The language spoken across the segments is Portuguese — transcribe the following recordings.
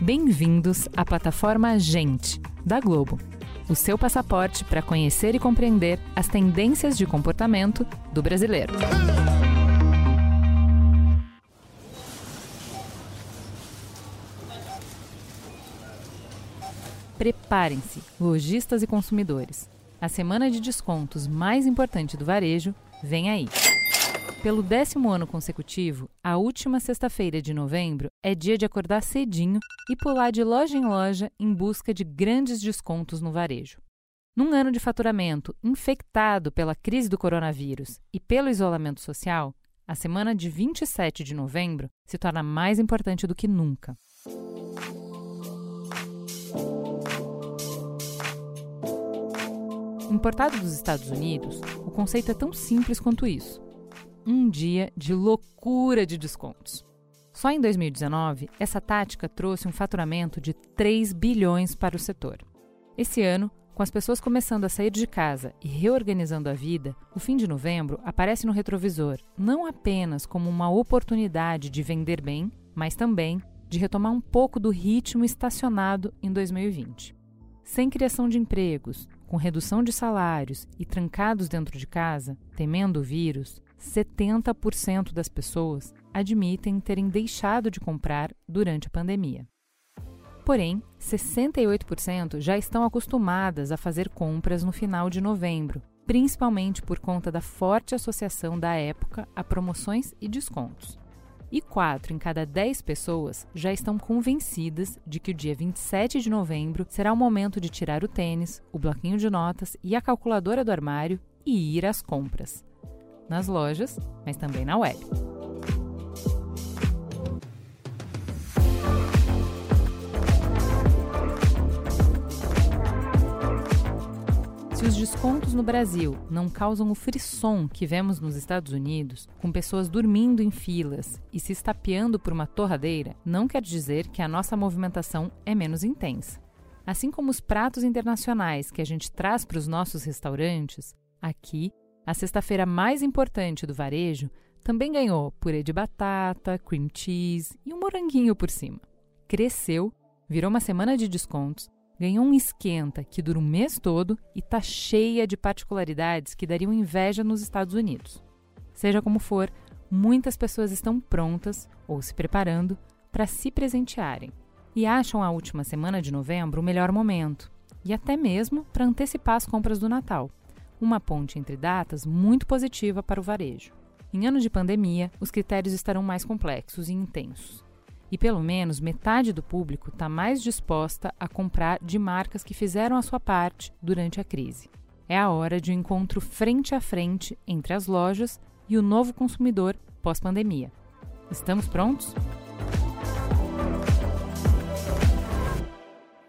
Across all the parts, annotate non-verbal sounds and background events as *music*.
Bem-vindos à plataforma Gente, da Globo. O seu passaporte para conhecer e compreender as tendências de comportamento do brasileiro. Preparem-se, lojistas e consumidores. A semana de descontos mais importante do varejo vem aí. Pelo décimo ano consecutivo, a última sexta-feira de novembro é dia de acordar cedinho e pular de loja em loja em busca de grandes descontos no varejo. Num ano de faturamento infectado pela crise do coronavírus e pelo isolamento social, a semana de 27 de novembro se torna mais importante do que nunca. Importado dos Estados Unidos, o conceito é tão simples quanto isso. Um dia de loucura de descontos. Só em 2019, essa tática trouxe um faturamento de 3 bilhões para o setor. Esse ano, com as pessoas começando a sair de casa e reorganizando a vida, o fim de novembro aparece no retrovisor não apenas como uma oportunidade de vender bem, mas também de retomar um pouco do ritmo estacionado em 2020. Sem criação de empregos, com redução de salários e trancados dentro de casa, temendo o vírus, 70% das pessoas admitem terem deixado de comprar durante a pandemia. Porém, 68% já estão acostumadas a fazer compras no final de novembro, principalmente por conta da forte associação da época a promoções e descontos e 4 em cada 10 pessoas já estão convencidas de que o dia 27 de novembro será o momento de tirar o tênis, o bloquinho de notas e a calculadora do armário e ir às compras. Nas lojas, mas também na web. Os descontos no Brasil não causam o frisson que vemos nos Estados Unidos, com pessoas dormindo em filas e se estapeando por uma torradeira, não quer dizer que a nossa movimentação é menos intensa. Assim como os pratos internacionais que a gente traz para os nossos restaurantes, aqui, a sexta-feira mais importante do varejo também ganhou purê de batata, cream cheese e um moranguinho por cima. Cresceu, virou uma semana de descontos ganhou um esquenta que dura um mês todo e está cheia de particularidades que dariam inveja nos Estados Unidos. Seja como for, muitas pessoas estão prontas ou se preparando para se presentearem e acham a última semana de novembro o melhor momento e até mesmo para antecipar as compras do Natal. Uma ponte entre datas muito positiva para o varejo. Em anos de pandemia, os critérios estarão mais complexos e intensos e pelo menos metade do público está mais disposta a comprar de marcas que fizeram a sua parte durante a crise. É a hora de um encontro frente a frente entre as lojas e o novo consumidor pós-pandemia. Estamos prontos?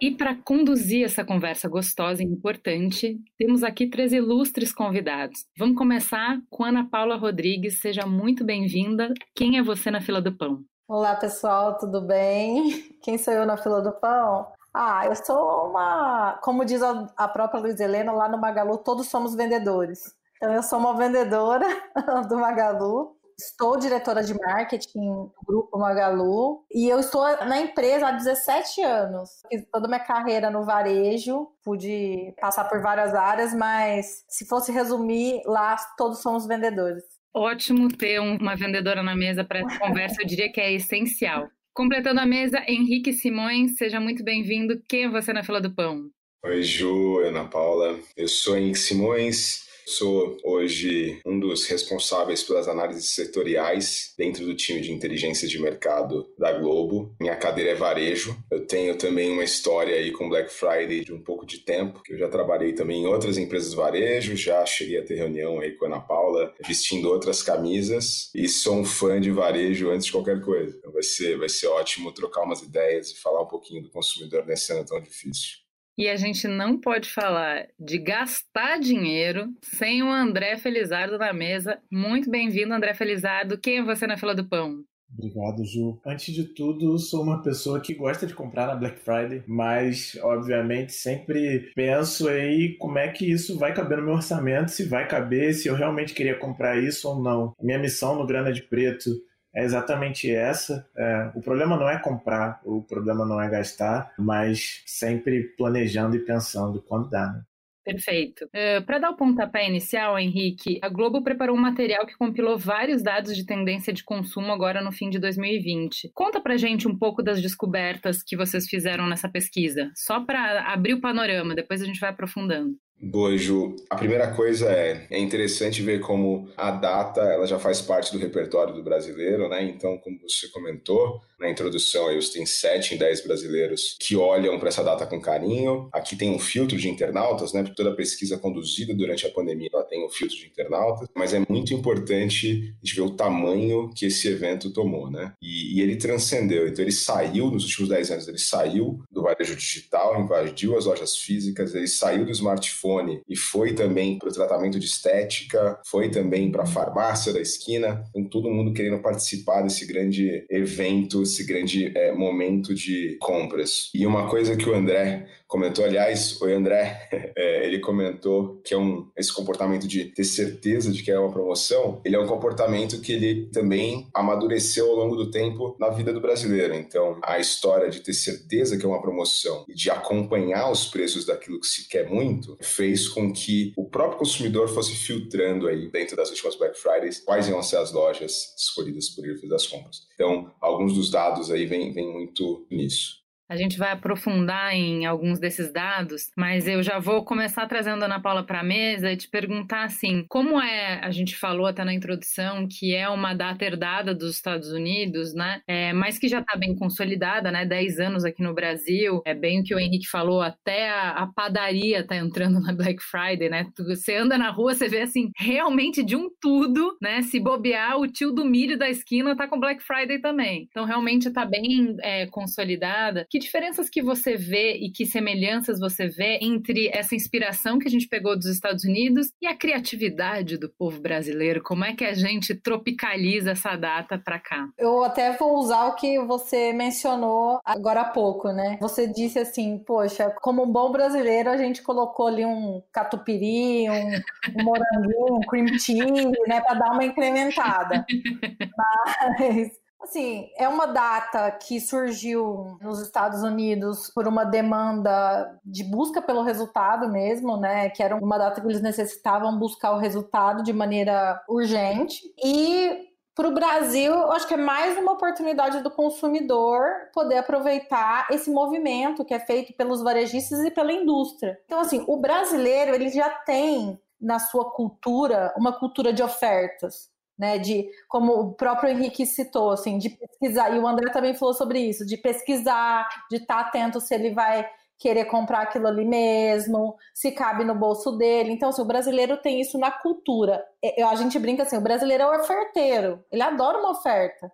E para conduzir essa conversa gostosa e importante, temos aqui três ilustres convidados. Vamos começar com Ana Paula Rodrigues. Seja muito bem-vinda. Quem é você na fila do pão? Olá, pessoal, tudo bem? Quem sou eu na fila do pão? Ah, eu sou uma, como diz a própria Luiz Helena, lá no Magalu, todos somos vendedores. Então, eu sou uma vendedora *laughs* do Magalu, estou diretora de marketing do grupo Magalu e eu estou na empresa há 17 anos. Fiz toda a minha carreira no varejo, pude passar por várias áreas, mas se fosse resumir, lá todos somos vendedores. Ótimo ter uma vendedora na mesa para essa conversa, eu diria que é essencial. Completando a mesa, Henrique Simões, seja muito bem-vindo. Quem é você na fila do pão? Oi, Ju, Ana Paula. Eu sou Henrique Simões, Sou hoje um dos responsáveis pelas análises setoriais dentro do time de inteligência de mercado da Globo. Minha cadeira é varejo. Eu tenho também uma história aí com Black Friday de um pouco de tempo, que eu já trabalhei também em outras empresas de varejo, já cheguei a ter reunião aí com a Ana Paula, vestindo outras camisas e sou um fã de varejo antes de qualquer coisa. Então vai ser, vai ser ótimo trocar umas ideias e falar um pouquinho do consumidor nesse ano tão difícil. E a gente não pode falar de gastar dinheiro sem o André Felizardo na mesa. Muito bem-vindo, André Felizardo. Quem é você na fila do pão? Obrigado, Ju. Antes de tudo, sou uma pessoa que gosta de comprar na Black Friday, mas obviamente sempre penso aí como é que isso vai caber no meu orçamento, se vai caber, se eu realmente queria comprar isso ou não. Minha missão no Grana de Preto é exatamente essa. É, o problema não é comprar, o problema não é gastar, mas sempre planejando e pensando quando dá. Né? Perfeito. Uh, eh, Para dar o pontapé inicial, Henrique, a Globo preparou um material que compilou vários dados de tendência de consumo agora no fim de 2020. Conta pra gente um pouco das descobertas que vocês fizeram nessa pesquisa, só para abrir o panorama, depois a gente vai aprofundando. Boa, Ju. A primeira coisa é, é interessante ver como a data ela já faz parte do repertório do brasileiro, né? Então, como você comentou na introdução, aí, você tem 7 em 10 brasileiros que olham para essa data com carinho. Aqui tem um filtro de internautas, né? Porque toda pesquisa conduzida durante a pandemia ela tem um filtro de internautas, mas é muito importante a gente ver o tamanho que esse evento tomou, né? E, e ele transcendeu. Então, ele saiu, nos últimos 10 anos, ele saiu do varejo digital, invadiu as lojas físicas, ele saiu do smartphone e foi também para o tratamento de estética, foi também para a farmácia da esquina, com todo mundo querendo participar desse grande evento, esse grande é, momento de compras. E uma coisa que o André comentou, aliás, oi André, *laughs* é, ele comentou que é um, esse comportamento de ter certeza de que é uma promoção, ele é um comportamento que ele também amadureceu ao longo do tempo na vida do brasileiro. Então, a história de ter certeza que é uma promoção e de acompanhar os preços daquilo que se quer muito, fez com que o próprio consumidor fosse filtrando aí dentro das últimas Black Fridays quais iam ser as lojas escolhidas por ele fazer as compras. Então, alguns dos dados aí vêm muito nisso. A gente vai aprofundar em alguns desses dados, mas eu já vou começar trazendo a Ana Paula para a mesa e te perguntar assim: como é, a gente falou até na introdução, que é uma data herdada dos Estados Unidos, né? É, mas que já está bem consolidada, né? 10 anos aqui no Brasil. É bem o que o Henrique falou, até a, a padaria está entrando na Black Friday, né? Você anda na rua, você vê assim, realmente de um tudo, né? Se bobear, o tio do milho da esquina tá com Black Friday também. Então, realmente está bem é, consolidada. Que diferenças que você vê e que semelhanças você vê entre essa inspiração que a gente pegou dos Estados Unidos e a criatividade do povo brasileiro? Como é que a gente tropicaliza essa data para cá? Eu até vou usar o que você mencionou agora há pouco, né? Você disse assim, poxa, como um bom brasileiro, a gente colocou ali um catupiry, um, um moranguinho, um cream cheese, né, para dar uma incrementada. *laughs* Mas Assim, é uma data que surgiu nos Estados Unidos por uma demanda de busca pelo resultado mesmo, né? Que era uma data que eles necessitavam buscar o resultado de maneira urgente. E para o Brasil, eu acho que é mais uma oportunidade do consumidor poder aproveitar esse movimento que é feito pelos varejistas e pela indústria. Então, assim, o brasileiro ele já tem na sua cultura uma cultura de ofertas né? De como o próprio Henrique citou, assim, de pesquisar, e o André também falou sobre isso, de pesquisar, de estar tá atento se ele vai querer comprar aquilo ali mesmo, se cabe no bolso dele. Então, assim, o brasileiro tem isso na cultura. Eu, a gente brinca assim, o brasileiro é o oferteiro, ele adora uma oferta.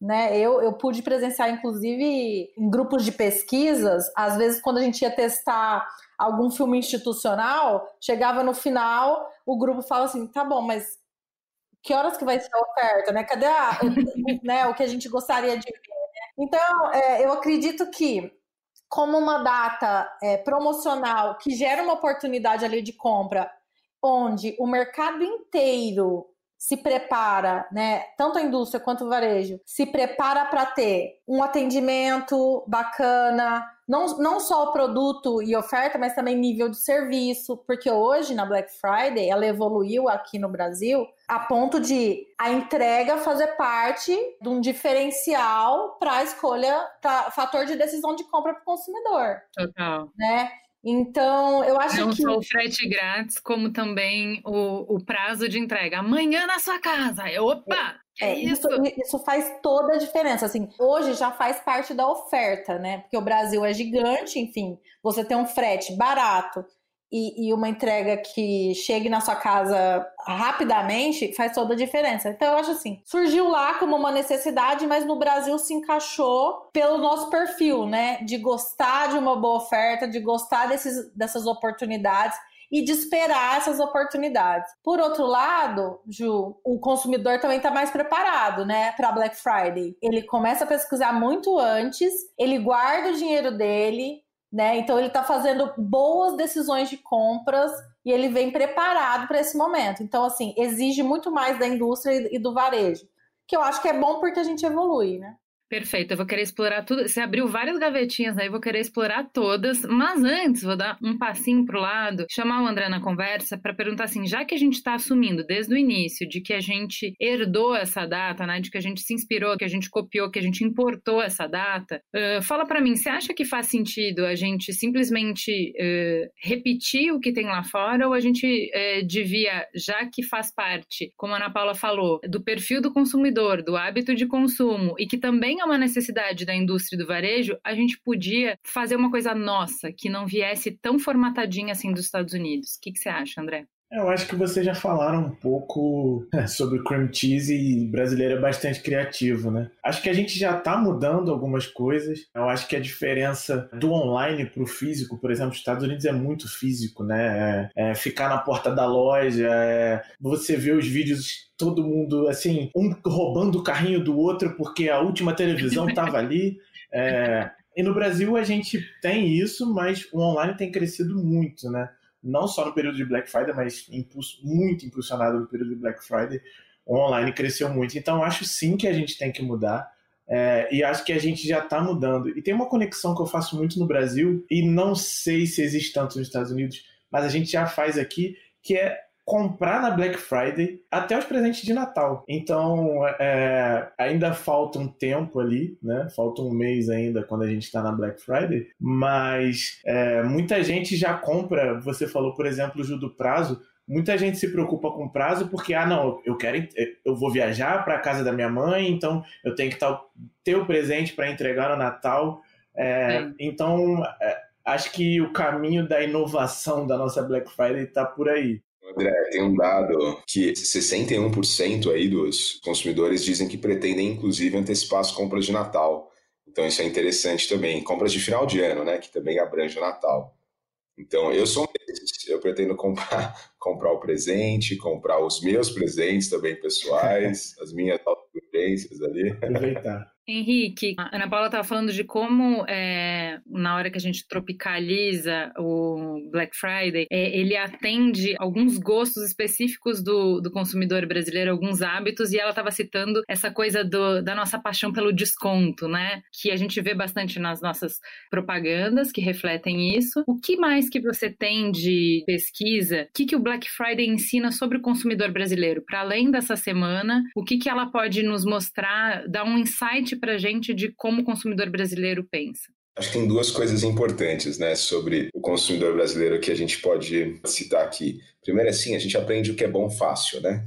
Né? Eu, eu pude presenciar, inclusive, em grupos de pesquisas, às vezes, quando a gente ia testar algum filme institucional, chegava no final, o grupo fala assim: tá bom, mas que horas que vai ser a oferta, né? Cadê a, né, o que a gente gostaria de ver? Né? Então, é, eu acredito que como uma data é, promocional que gera uma oportunidade ali de compra, onde o mercado inteiro se prepara, né, tanto a indústria quanto o varejo, se prepara para ter um atendimento bacana, não, não só o produto e oferta, mas também nível de serviço, porque hoje na Black Friday ela evoluiu aqui no Brasil a ponto de a entrega fazer parte de um diferencial para a escolha, para fator de decisão de compra para o consumidor. Total. Né? Então, eu acho Não que. Não só o frete grátis, como também o, o prazo de entrega. Amanhã na sua casa. Opa! É, isso? isso? isso faz toda a diferença. Assim, hoje já faz parte da oferta, né? Porque o Brasil é gigante, enfim, você tem um frete barato e, e, uma entrega que chegue na sua casa rapidamente faz toda a diferença. Então eu acho assim, surgiu lá como uma necessidade, mas no Brasil se encaixou pelo nosso perfil, né? De gostar de uma boa oferta, de gostar desses, dessas oportunidades e de esperar essas oportunidades. Por outro lado, Ju, o consumidor também está mais preparado, né, para Black Friday. Ele começa a pesquisar muito antes, ele guarda o dinheiro dele, né? Então ele está fazendo boas decisões de compras e ele vem preparado para esse momento. Então, assim, exige muito mais da indústria e do varejo, que eu acho que é bom porque a gente evolui, né? Perfeito, eu vou querer explorar tudo. Você abriu várias gavetinhas aí, vou querer explorar todas. Mas antes, vou dar um passinho pro lado, chamar o André na conversa para perguntar assim: já que a gente está assumindo desde o início de que a gente herdou essa data, né, de que a gente se inspirou, que a gente copiou, que a gente importou essa data, uh, fala para mim, você acha que faz sentido a gente simplesmente uh, repetir o que tem lá fora ou a gente uh, devia, já que faz parte, como a Ana Paula falou, do perfil do consumidor, do hábito de consumo e que também é uma necessidade da indústria do varejo, a gente podia fazer uma coisa nossa, que não viesse tão formatadinha assim dos Estados Unidos. O que, que você acha, André? Eu acho que vocês já falaram um pouco é, sobre cream cheese e brasileiro é bastante criativo, né? Acho que a gente já está mudando algumas coisas. Eu acho que a diferença do online para o físico, por exemplo, os Estados Unidos é muito físico, né? É, é ficar na porta da loja, é, você vê os vídeos todo mundo assim, um roubando o carrinho do outro porque a última televisão *laughs* estava ali. É, e no Brasil a gente tem isso, mas o online tem crescido muito, né? Não só no período de Black Friday, mas muito impulsionado no período de Black Friday, o online cresceu muito. Então, acho sim que a gente tem que mudar. É, e acho que a gente já está mudando. E tem uma conexão que eu faço muito no Brasil, e não sei se existe tanto nos Estados Unidos, mas a gente já faz aqui, que é comprar na Black Friday até os presentes de Natal. Então, é, ainda falta um tempo ali, né? Falta um mês ainda quando a gente está na Black Friday, mas é, muita gente já compra. Você falou, por exemplo, o do prazo. Muita gente se preocupa com prazo porque, ah, não, eu quero, eu vou viajar para a casa da minha mãe, então eu tenho que ter o presente para entregar no Natal. É, então, é, acho que o caminho da inovação da nossa Black Friday está por aí. André, tem um dado que 61% aí dos consumidores dizem que pretendem, inclusive, antecipar as compras de Natal. Então, isso é interessante também. Compras de final de ano, né? Que também abrange o Natal. Então, eu sou um desses. Eu pretendo comprar, *laughs* comprar o presente, comprar os meus presentes também pessoais, *laughs* as minhas autodependências ali. Aproveitar. Henrique, a Ana Paula estava falando de como, é, na hora que a gente tropicaliza o Black Friday, é, ele atende alguns gostos específicos do, do consumidor brasileiro, alguns hábitos, e ela estava citando essa coisa do, da nossa paixão pelo desconto, né? Que a gente vê bastante nas nossas propagandas que refletem isso. O que mais que você tem de pesquisa? O que, que o Black Friday ensina sobre o consumidor brasileiro? Para além dessa semana, o que, que ela pode nos mostrar, dar um insight para a gente de como o consumidor brasileiro pensa? Acho que tem duas coisas importantes, né, sobre o consumidor brasileiro que a gente pode citar aqui. Primeiro, assim, a gente aprende o que é bom fácil, né?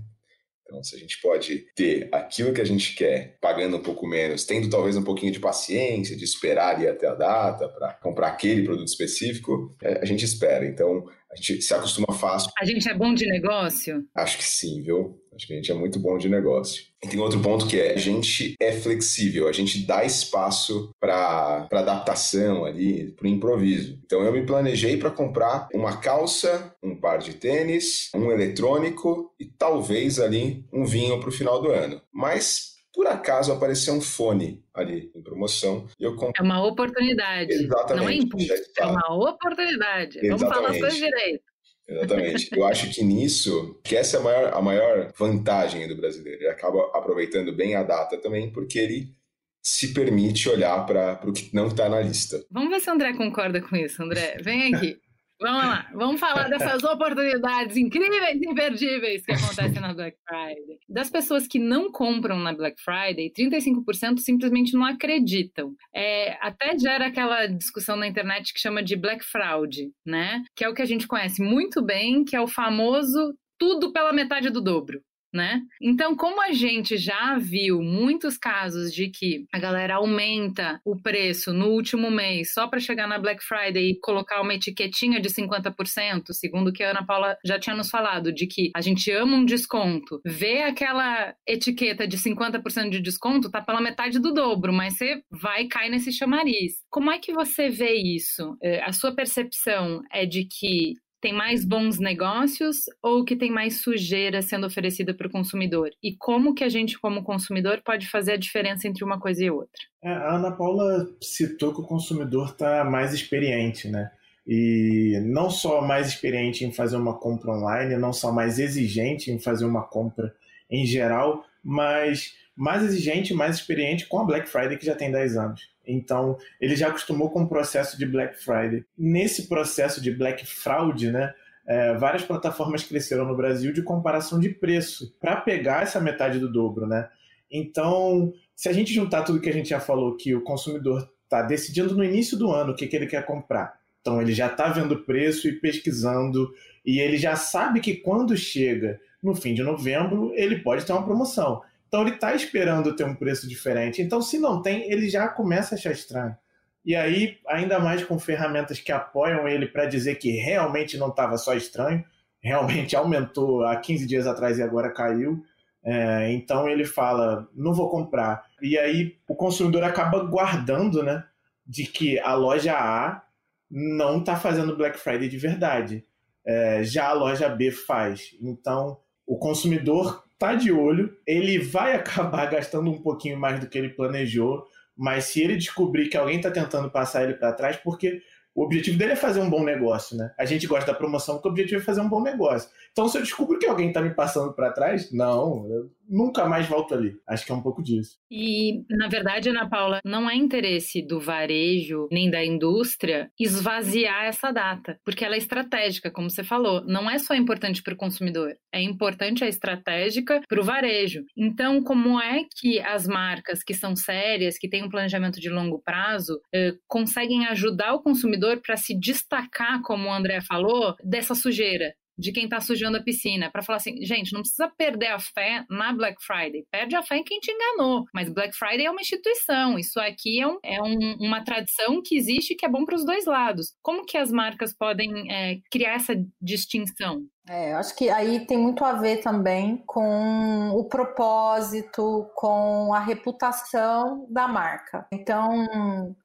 Então, se a gente pode ter aquilo que a gente quer, pagando um pouco menos, tendo talvez um pouquinho de paciência, de esperar ir até a data para comprar aquele produto específico, é, a gente espera. Então, a gente se acostuma fácil. A gente é bom de negócio? Acho que sim, viu? Acho que a gente é muito bom de negócio. E tem outro ponto que é, a gente é flexível, a gente dá espaço para adaptação ali, para o improviso. Então eu me planejei para comprar uma calça, um par de tênis, um eletrônico e talvez ali um vinho para o final do ano. Mas por acaso apareceu um fone ali em promoção e eu comprei. É uma oportunidade. Exatamente. Não é impulso, é uma oportunidade. Exatamente. Vamos falar as coisas direito. Exatamente. Eu acho que nisso, que essa é a maior, a maior vantagem do brasileiro. Ele acaba aproveitando bem a data também, porque ele se permite olhar para o que não está na lista. Vamos ver se o André concorda com isso, André. Vem aqui. Vamos lá, vamos falar dessas *laughs* oportunidades incríveis e imperdíveis que acontecem na Black Friday. Das pessoas que não compram na Black Friday, 35% simplesmente não acreditam. É, até gera aquela discussão na internet que chama de Black Fraud, né? Que é o que a gente conhece muito bem, que é o famoso tudo pela metade do dobro né? Então, como a gente já viu muitos casos de que a galera aumenta o preço no último mês só para chegar na Black Friday e colocar uma etiquetinha de 50%, segundo o que a Ana Paula já tinha nos falado, de que a gente ama um desconto, vê aquela etiqueta de 50% de desconto, tá pela metade do dobro, mas você vai cair nesse chamariz. Como é que você vê isso? É, a sua percepção é de que tem mais bons negócios ou que tem mais sujeira sendo oferecida para o consumidor? E como que a gente, como consumidor, pode fazer a diferença entre uma coisa e outra? É, a Ana Paula citou que o consumidor está mais experiente, né? E não só mais experiente em fazer uma compra online, não só mais exigente em fazer uma compra em geral, mas mais exigente, mais experiente com a Black Friday que já tem 10 anos. Então, ele já acostumou com o processo de Black Friday. Nesse processo de Black Fraud, né, é, várias plataformas cresceram no Brasil de comparação de preço para pegar essa metade do dobro, né? Então, se a gente juntar tudo que a gente já falou, que o consumidor está decidindo no início do ano o que, que ele quer comprar, então ele já está vendo o preço e pesquisando, e ele já sabe que quando chega no fim de novembro, ele pode ter uma promoção. Então ele está esperando ter um preço diferente. Então, se não tem, ele já começa a achar estranho. E aí, ainda mais com ferramentas que apoiam ele para dizer que realmente não estava só estranho, realmente *laughs* aumentou há 15 dias atrás e agora caiu. É, então ele fala, não vou comprar. E aí o consumidor acaba guardando, né, de que a loja A não está fazendo Black Friday de verdade. É, já a loja B faz. Então o consumidor tá de olho, ele vai *laughs* acabar gastando um pouquinho mais do que ele planejou, mas se ele descobrir que alguém está tentando passar ele para trás, porque o objetivo dele é fazer um bom negócio, né? A gente gosta da promoção porque o objetivo é fazer um bom negócio. Então, se eu descubro que alguém está me passando para trás, não, eu nunca mais volto ali. Acho que é um pouco disso. E, na verdade, Ana Paula, não é interesse do varejo nem da indústria esvaziar essa data, porque ela é estratégica, como você falou. Não é só importante para o consumidor, é importante a estratégica para o varejo. Então, como é que as marcas que são sérias, que têm um planejamento de longo prazo, eh, conseguem ajudar o consumidor para se destacar, como o André falou, dessa sujeira? de quem está sujando a piscina, para falar assim, gente, não precisa perder a fé na Black Friday, perde a fé em quem te enganou. Mas Black Friday é uma instituição, isso aqui é, um, é um, uma tradição que existe que é bom para os dois lados. Como que as marcas podem é, criar essa distinção? É, eu acho que aí tem muito a ver também com o propósito, com a reputação da marca. Então,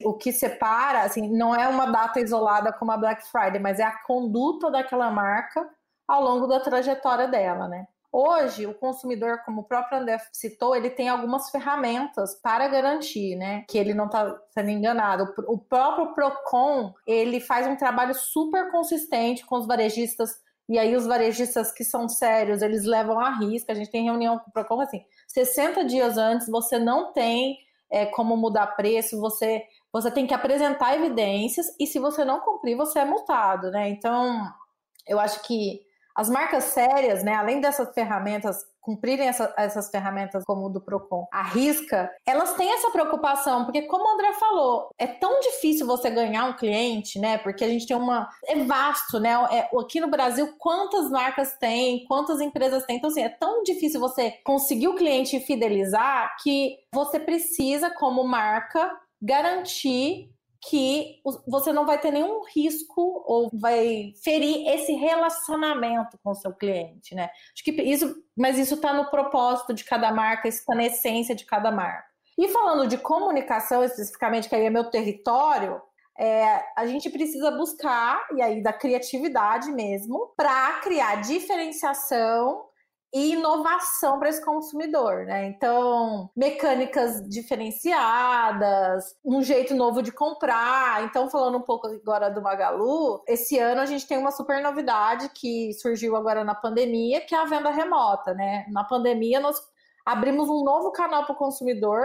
o que separa, assim, não é uma data isolada como a Black Friday, mas é a conduta daquela marca ao longo da trajetória dela, né? Hoje, o consumidor, como o próprio André citou, ele tem algumas ferramentas para garantir, né, que ele não está sendo enganado. O próprio Procon, ele faz um trabalho super consistente com os varejistas e aí os varejistas que são sérios, eles levam a risco. A gente tem reunião com o Procon assim, 60 dias antes você não tem é, como mudar preço, você você tem que apresentar evidências e se você não cumprir, você é multado, né? Então, eu acho que as marcas sérias, né, além dessas ferramentas, cumprirem essa, essas ferramentas como o do Procon, a risca, elas têm essa preocupação, porque como o André falou, é tão difícil você ganhar um cliente, né? Porque a gente tem uma. É vasto, né? É, aqui no Brasil, quantas marcas tem, quantas empresas tem. Então, assim, é tão difícil você conseguir o cliente e fidelizar que você precisa, como marca, garantir que você não vai ter nenhum risco ou vai ferir esse relacionamento com o seu cliente, né? Acho que isso, mas isso está no propósito de cada marca, isso está na essência de cada marca. E falando de comunicação especificamente, que aí é meu território, é, a gente precisa buscar, e aí da criatividade mesmo, para criar diferenciação e inovação para esse consumidor, né? Então, mecânicas diferenciadas, um jeito novo de comprar. Então, falando um pouco agora do Magalu, esse ano a gente tem uma super novidade que surgiu agora na pandemia, que é a venda remota, né? Na pandemia nós abrimos um novo canal para o consumidor,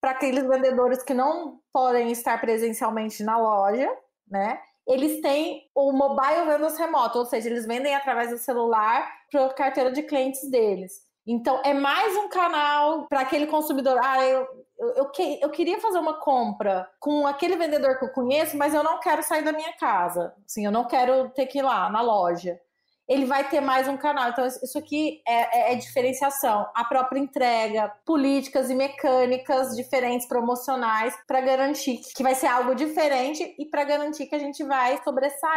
para aqueles vendedores que não podem estar presencialmente na loja, né? eles têm o mobile vendas remoto, ou seja, eles vendem através do celular para a carteira de clientes deles. Então, é mais um canal para aquele consumidor. Ah, eu, eu, eu, que, eu, queria fazer uma compra com aquele vendedor que eu conheço, mas eu não quero sair da minha casa. Assim, eu não quero ter que ir lá na loja ele vai ter mais um canal. Então, isso aqui é, é, é, diferenciação. A própria entrega, políticas e mecânicas diferentes, promocionais, para garantir que vai ser algo diferente e para garantir que a gente vai sobressair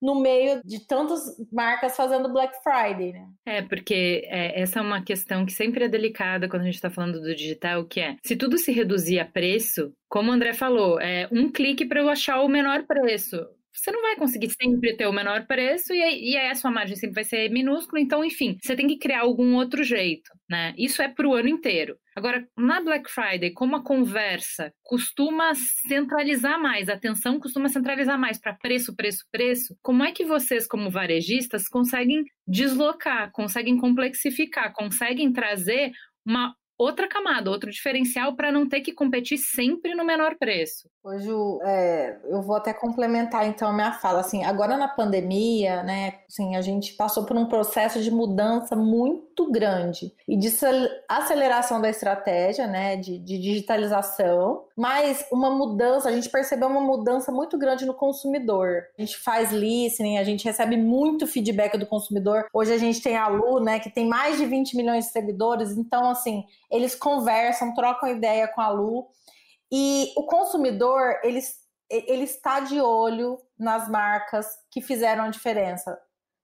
no meio de tantas marcas fazendo Black Friday, né? É, porque é, essa é uma questão que sempre é delicada quando a gente está falando do digital, que é, se tudo se reduzir a preço, como o André falou, é um clique para eu achar o menor preço você não vai conseguir sempre ter o menor preço e aí, e aí a sua margem sempre vai ser minúscula. Então, enfim, você tem que criar algum outro jeito, né? Isso é para o ano inteiro. Agora, na Black Friday, como a conversa costuma centralizar mais, a atenção costuma centralizar mais para preço, preço, preço, como é que vocês, como varejistas, conseguem deslocar, conseguem complexificar, conseguem trazer uma outra camada, outro diferencial para não ter que competir sempre no menor preço. Hoje é, eu vou até complementar então a minha fala. Assim, agora na pandemia, né, assim, a gente passou por um processo de mudança muito grande e de aceleração da estratégia, né, de, de digitalização, mas uma mudança, a gente percebeu uma mudança muito grande no consumidor. A gente faz listening, a gente recebe muito feedback do consumidor. Hoje a gente tem a Lu, né, que tem mais de 20 milhões de seguidores, então assim, eles conversam, trocam ideia com a Lu e o consumidor, ele, ele está de olho nas marcas que fizeram a diferença.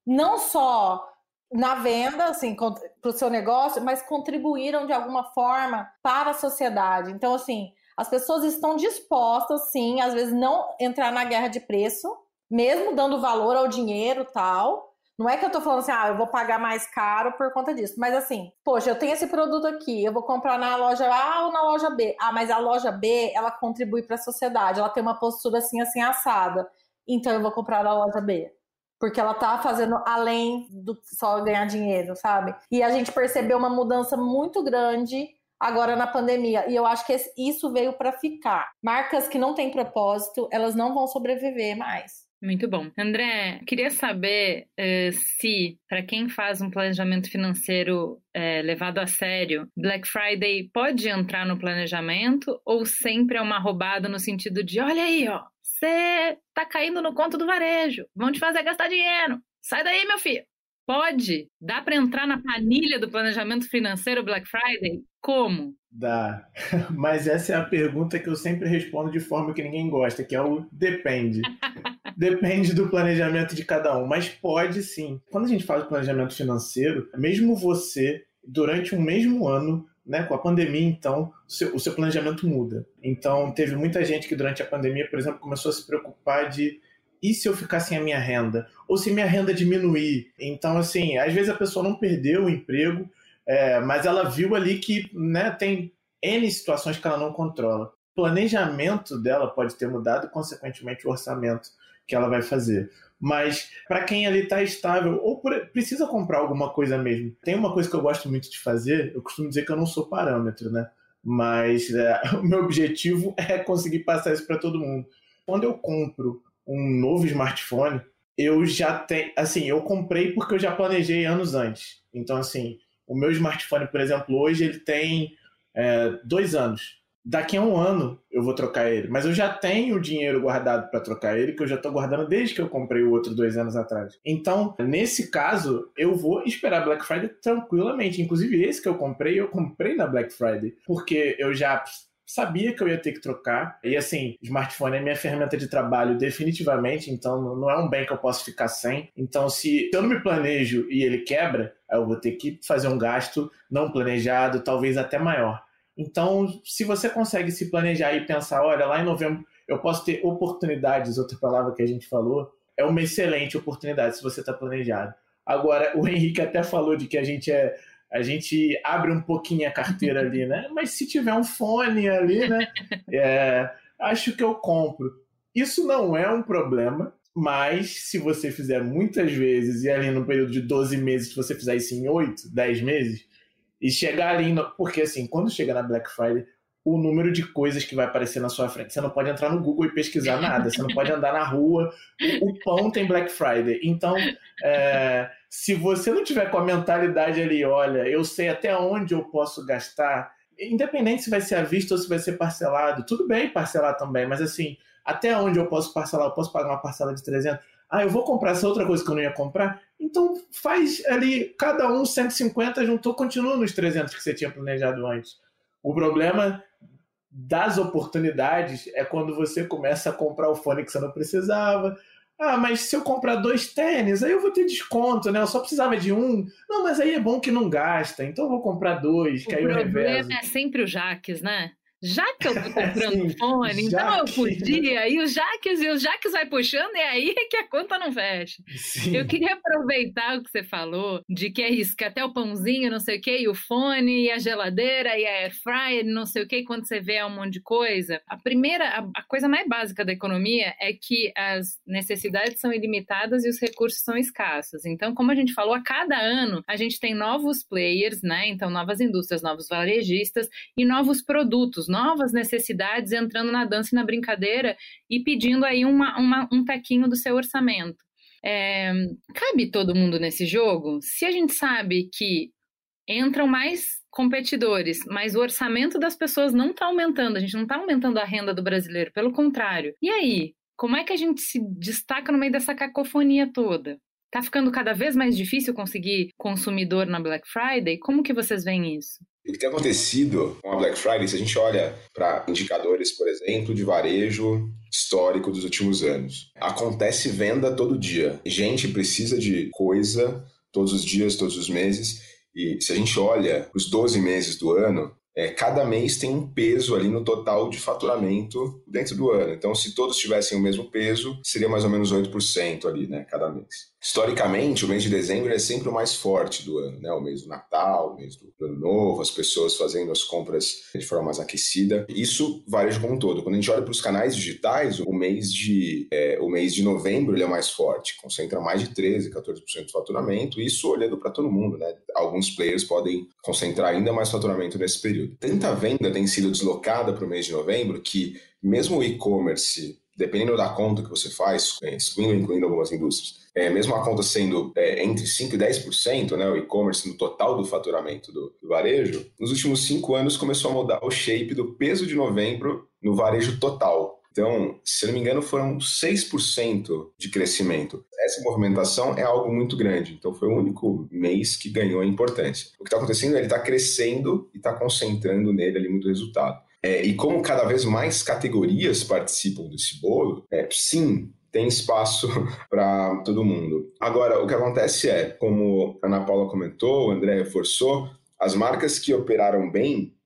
Não só na venda, assim, para o seu negócio, mas contribuíram de alguma forma para a sociedade. Então, assim, as pessoas estão dispostas, sim, às vezes não entrar na guerra de preço, mesmo dando valor ao dinheiro tal, não é que eu tô falando assim, ah, eu vou pagar mais caro por conta disso. Mas assim, poxa, eu tenho esse produto aqui, eu vou comprar na loja A ou na loja B. Ah, mas a loja B, ela contribui para a sociedade, ela tem uma postura assim, assim, assada. Então eu vou comprar na loja B. Porque ela tá fazendo além do só ganhar dinheiro, sabe? E a gente percebeu uma mudança muito grande agora na pandemia. E eu acho que isso veio para ficar. Marcas que não têm propósito, elas não vão sobreviver mais. Muito bom. André, queria saber uh, se, para quem faz um planejamento financeiro uh, levado a sério, Black Friday pode entrar no planejamento ou sempre é uma roubada no sentido de: olha aí, ó, você tá caindo no conto do varejo, vão te fazer gastar dinheiro, sai daí, meu filho. Pode? Dá para entrar na planilha do planejamento financeiro Black Friday? Como? Dá. *laughs* Mas essa é a pergunta que eu sempre respondo de forma que ninguém gosta, que é o depende. *laughs* depende do planejamento de cada um, mas pode sim. Quando a gente fala de planejamento financeiro, mesmo você, durante um mesmo ano, né, com a pandemia, então, o seu, o seu planejamento muda. Então, teve muita gente que durante a pandemia, por exemplo, começou a se preocupar de e se eu ficar sem a minha renda? Ou se minha renda diminuir? Então, assim, às vezes a pessoa não perdeu o emprego, é, mas ela viu ali que né, tem N situações que ela não controla. O planejamento dela pode ter mudado consequentemente, o orçamento que ela vai fazer. Mas para quem ali está estável ou precisa comprar alguma coisa mesmo, tem uma coisa que eu gosto muito de fazer. Eu costumo dizer que eu não sou parâmetro, né? Mas é, *laughs* o meu objetivo *laughs* é conseguir passar isso para todo mundo. Quando eu compro um novo smartphone, eu já tenho, assim, eu comprei porque eu já planejei anos antes. Então, assim, o meu smartphone, por exemplo, hoje ele tem é, dois anos. Daqui a um ano eu vou trocar ele, mas eu já tenho dinheiro guardado para trocar ele, que eu já estou guardando desde que eu comprei o outro dois anos atrás. Então, nesse caso, eu vou esperar Black Friday tranquilamente. Inclusive, esse que eu comprei, eu comprei na Black Friday, porque eu já sabia que eu ia ter que trocar. E assim, smartphone é minha ferramenta de trabalho definitivamente, então não é um bem que eu posso ficar sem. Então, se eu me planejo e ele quebra, eu vou ter que fazer um gasto não planejado, talvez até maior. Então, se você consegue se planejar e pensar, olha, lá em novembro eu posso ter oportunidades, outra palavra que a gente falou, é uma excelente oportunidade se você está planejado. Agora, o Henrique até falou de que a gente é a gente abre um pouquinho a carteira ali, né? Mas se tiver um fone ali, né? *laughs* É, acho que eu compro. Isso não é um problema, mas se você fizer muitas vezes, e ali no período de 12 meses, se você fizer isso em 8, 10 meses, e chegar ali. No... Porque assim, quando chega na Black Friday, o número de coisas que vai aparecer na sua frente. Você não pode entrar no Google e pesquisar nada. Você não pode andar na rua. O pão tem Black Friday. Então, é, se você não tiver com a mentalidade ali, olha, eu sei até onde eu posso gastar, independente se vai ser à vista ou se vai ser parcelado, tudo bem parcelar também, mas assim, até onde eu posso parcelar? Eu posso pagar uma parcela de 300? Ah, eu vou comprar essa outra coisa que eu não ia comprar? Então faz ali, cada um 150, juntou, continua nos 300 que você tinha planejado antes. O problema das oportunidades é quando você começa a comprar o fone que você não precisava. Ah, mas se eu comprar dois tênis, aí eu vou ter desconto, né? Eu só precisava de um. Não, mas aí é bom que não gasta, então eu vou comprar dois, que o aí eu revezo. Problema é sempre o Jaques, né? Já que eu tô *laughs* comprando Sim, fone, então eu podia, e o Jaques, e o Jaques vai puxando, e aí é que a conta não fecha. Sim. Eu queria aproveitar o que você falou, de que é isso, que até o pãozinho, não sei o quê, e o fone, e a geladeira, e a air fryer, não sei o quê, quando você vê um monte de coisa. A primeira, a, a coisa mais básica da economia é que as necessidades são ilimitadas e os recursos são escassos. Então, como a gente falou, a cada ano a gente tem novos players, né? Então, novas indústrias, novos varejistas e novos produtos, novas necessidades entrando na dança e na brincadeira e pedindo aí uma, uma, um taquinho do seu orçamento. É, cabe todo mundo nesse jogo? Se a gente sabe que entram mais competidores, mas o orçamento das pessoas não está aumentando, a gente não está aumentando a renda do brasileiro, pelo contrário. E aí? Como é que a gente se destaca no meio dessa cacofonia toda? Tá ficando cada vez mais difícil conseguir consumidor na Black Friday? Como que vocês veem isso? O que tem acontecido com a Black Friday, se a gente olha para indicadores, por exemplo, de varejo histórico dos últimos anos, acontece venda todo dia. Gente precisa de coisa todos os dias, todos os meses. E se a gente olha os 12 meses do ano, é, cada mês tem um peso ali no total de faturamento dentro do ano. Então, se todos tivessem o mesmo peso, seria mais ou menos 8% ali, né, cada mês. Historicamente, o mês de dezembro é sempre o mais forte do ano, né? O mês do Natal, o mês do Ano Novo, as pessoas fazendo as compras de forma mais aquecida. Isso varia como um todo. Quando a gente olha para os canais digitais, o mês de é, o mês de novembro ele é mais forte, concentra mais de 13, 14% do faturamento. Isso olhando para todo mundo, né? Alguns players podem concentrar ainda mais faturamento nesse período. Tanta venda tem sido deslocada para o mês de novembro que mesmo o e-commerce dependendo da conta que você faz, é, excluindo incluindo algumas indústrias, é, mesmo a conta sendo é, entre 5% e 10%, né, o e-commerce no total do faturamento do, do, varejo, nos últimos cinco anos começou a mudar o shape do peso de novembro no varejo total. Então, se não me engano, foram 6% de crescimento. Essa movimentação é algo muito grande. Então, foi o único mês que ganhou importância. O que está acontecendo é ele está crescendo e está concentrando nele ali muito resultado. É, e como cada vez mais categorias participam desse bolo, é, sim, tem espaço *laughs* para todo mundo. Agora, o que acontece é, como a Ana Paula comentou, o André reforçou, as marcas que operaram bem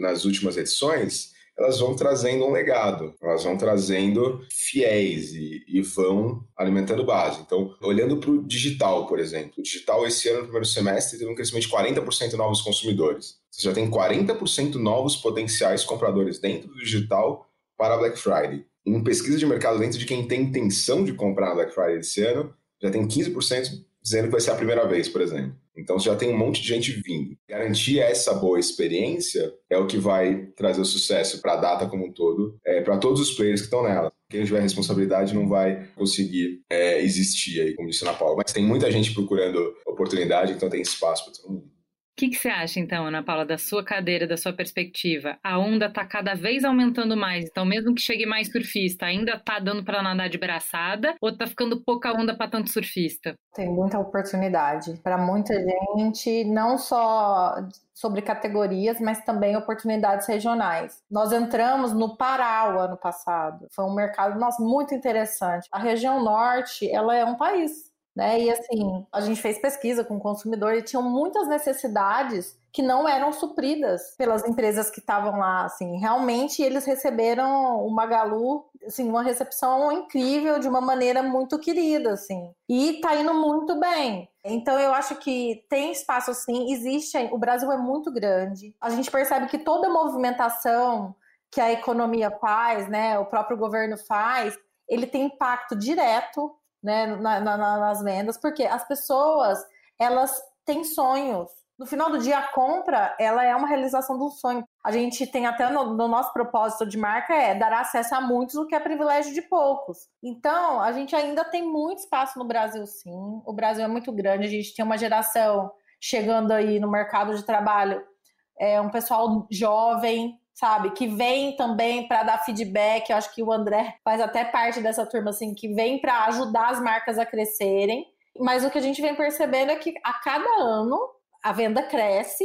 nas últimas edições, elas vão trazendo um legado, elas vão trazendo fiéis e, e vão alimentando base. Então, olhando para o digital, por exemplo, o digital esse ano, no primeiro semestre, teve um crescimento de 40% de novos consumidores. Você já tem 40% novos potenciais compradores dentro do digital para Black Friday. Em pesquisa de mercado dentro de quem tem intenção de comprar na Black Friday esse ano, já tem 15% dizendo que vai ser a primeira vez, por exemplo. Então já tem um monte de gente vindo. Garantir essa boa experiência é o que vai trazer o sucesso para a data como um todo, é, para todos os players que estão nela. Quem tiver responsabilidade não vai conseguir é, existir aí, como disse na Paula. Mas tem muita gente procurando oportunidade, então tem espaço para todo mundo. O que, que, você acha, então, Ana Paula, da sua cadeira, da sua perspectiva? A onda está cada vez aumentando mais, então mesmo que chegue mais surfista, ainda está dando para nadar de braçada ou está ficando pouca onda para tanto surfista? Tem muita oportunidade para muita gente, não só sobre categorias, mas também oportunidades regionais. Nós entramos no Pará o ano passado. Foi um mercado nossa, muito interessante. A região norte, ela é um país né? E assim, a gente fez pesquisa com o consumidor e tinham muitas necessidades que não eram supridas pelas empresas que estavam lá, assim, realmente eles receberam o Magalu, assim, uma recepção incrível, de uma maneira muito querida, assim, e tá indo muito bem. Então eu acho que tem espaço sim, existe, o Brasil é muito grande, a gente percebe que toda movimentação que a economia faz, né, o próprio governo faz, ele tem impacto direto né, na, na, nas vendas, porque as pessoas elas têm sonhos. No final do dia, a compra ela é uma realização do sonho. A gente tem até no, no, nosso propósito de marca é dar acesso a muitos, o que é privilégio de poucos. Então, a gente ainda tem muito espaço no Brasil, sim. O Brasil é muito grande. A gente tem uma geração chegando aí no mercado de trabalho, é um pessoal jovem, sabe? Que vem também para dar feedback. Eu acho que o André faz até parte dessa turma, assim, que vem para ajudar as marcas a crescerem. Mas o que a gente vem percebendo é que a cada ano a venda cresce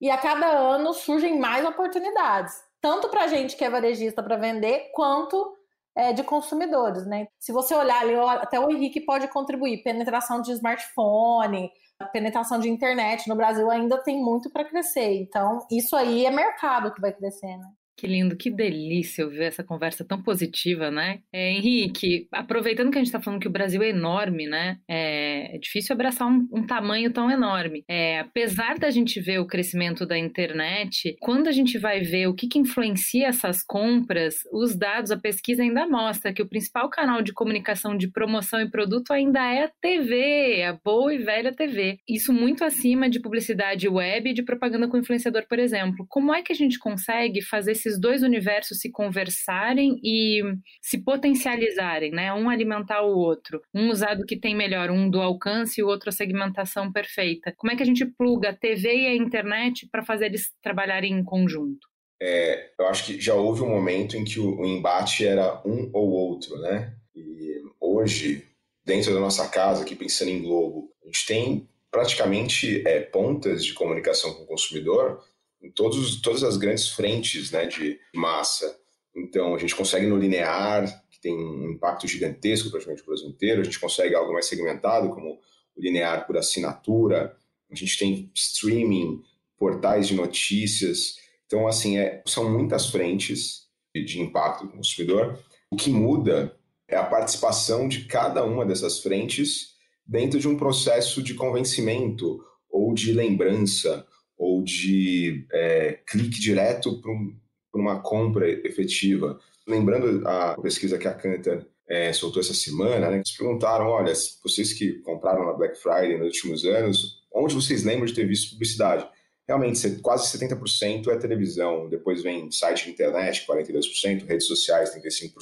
e a cada ano surgem mais oportunidades, tanto para a gente que é varejista para vender, quanto é, de consumidores, né? Se você olhar ali, até o Henrique pode contribuir, penetração de smartphone, penetração de internet no Brasil ainda tem muito para crescer. Então, isso aí é mercado que vai crescer, né? Que lindo, que delícia ouvir essa conversa tão positiva, né? É, Henrique, aproveitando que a gente está falando que o Brasil é enorme, né? É, é difícil abraçar um, um, tamanho tão enorme. É, apesar da gente ver o crescimento da internet, quando a gente vai ver o que, que influencia essas compras, os dados, a pesquisa ainda mostra que o principal canal de comunicação de promoção e produto ainda é a TV, a boa e velha TV. Isso muito acima de publicidade web e de propaganda com influenciador, por exemplo. Como é que a gente consegue fazer esses dois universos se conversarem e se potencializarem, né? Um alimentar o outro, um usar do que tem melhor, um do alcance e o outro a segmentação perfeita. Como é que a gente pluga a TV e a internet para fazer eles trabalharem em conjunto? É, eu acho que já houve um momento em que o, o embate era um ou outro, né? E hoje, dentro da nossa casa, aqui pensando em Globo, a gente tem praticamente é, pontas de comunicação com o consumidor em todos, todas as grandes frentes né, de massa. Então, a gente consegue no linear, que tem um impacto gigantesco praticamente no Brasil inteiro, a gente consegue algo mais segmentado, como o linear por assinatura, a gente tem streaming, portais de notícias. Então, assim, é, são muitas frentes de, de impacto no consumidor. O que muda é a participação de cada uma dessas frentes dentro de um processo de convencimento ou de lembrança ou de é, clique direto para um, uma compra efetiva. Lembrando a pesquisa que a Cantor é, soltou essa semana, né, eles perguntaram, olha, vocês que compraram na Black Friday nos últimos anos, onde vocês lembram de ter visto publicidade? Realmente, quase 70% é televisão, depois vem site de internet, 42%, redes sociais, 35%,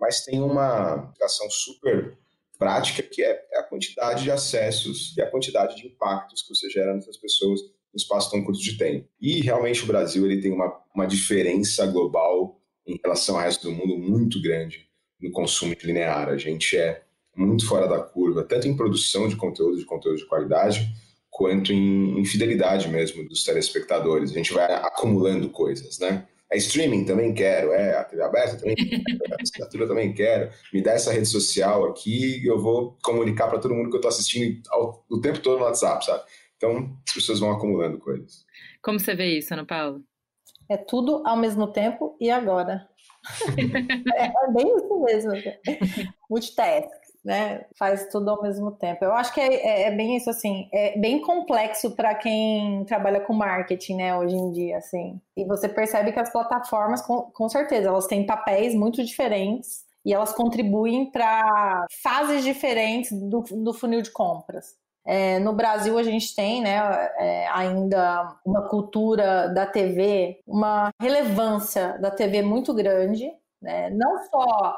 mas tem uma ação super prática que é, é a quantidade de acessos e a quantidade de impactos que você gera nessas pessoas um espaço tão curto de tempo. E realmente o Brasil ele tem uma, uma diferença global em relação ao resto do mundo muito grande no consumo linear. A gente é muito fora da curva, tanto em produção de conteúdo, de conteúdo de qualidade, quanto em, em fidelidade mesmo dos telespectadores. A gente vai acumulando coisas, né? É streaming também quero, é a TV aberta também quero, *laughs* a também quero. Me dá essa rede social aqui eu vou comunicar para todo mundo que eu estou assistindo o tempo todo no WhatsApp, sabe? Então, as pessoas vão acumulando coisas. Como você vê isso, Ana Paula? É tudo ao mesmo tempo e agora. *laughs* é, é, bem isso mesmo. Multitask, né? Faz tudo ao mesmo tempo. Eu acho que é, é, é bem isso, assim. É bem complexo para quem trabalha com marketing, né? Hoje em dia, assim. E você percebe que as plataformas, com, com certeza, elas têm papéis muito diferentes e elas contribuem para fases diferentes do, do funil de compras. É, no Brasil a gente tem né, é, ainda uma cultura da TV, uma relevância da TV muito grande, né? não só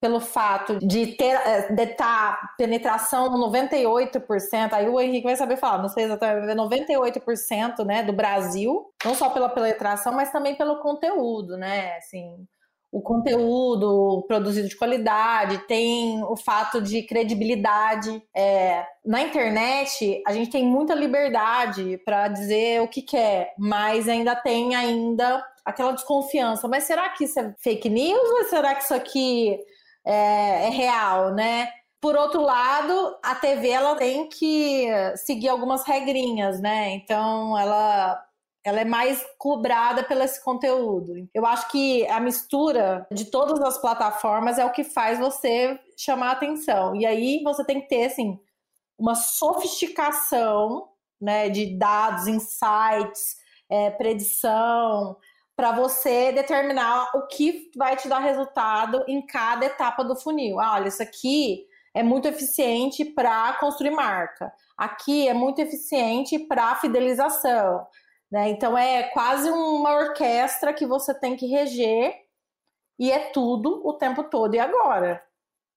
pelo fato de ter é, de tá penetração 98%, aí o Henrique vai saber falar, não sei exatamente, 98% né, do Brasil, não só pela penetração, mas também pelo conteúdo, né? Assim, o conteúdo produzido de qualidade, tem o fato de credibilidade. É, na internet, a gente tem muita liberdade para dizer o que quer, mas ainda tem ainda aquela desconfiança. Mas será que isso é fake news ou será que isso aqui é, é real, né? Por outro lado, a TV ela tem que seguir algumas regrinhas, né? Então, ela ela é mais cobrada pelo esse conteúdo. Eu acho que a mistura de todas as plataformas é o que faz você chamar atenção. E aí você tem que ter assim uma sofisticação, né, de dados, insights, é, predição, para você determinar o que vai te dar resultado em cada etapa do funil. Ah, olha, isso aqui é muito eficiente para construir marca. Aqui é muito eficiente para fidelização. Né? Então é quase uma orquestra que você tem que reger e é tudo o tempo todo e agora.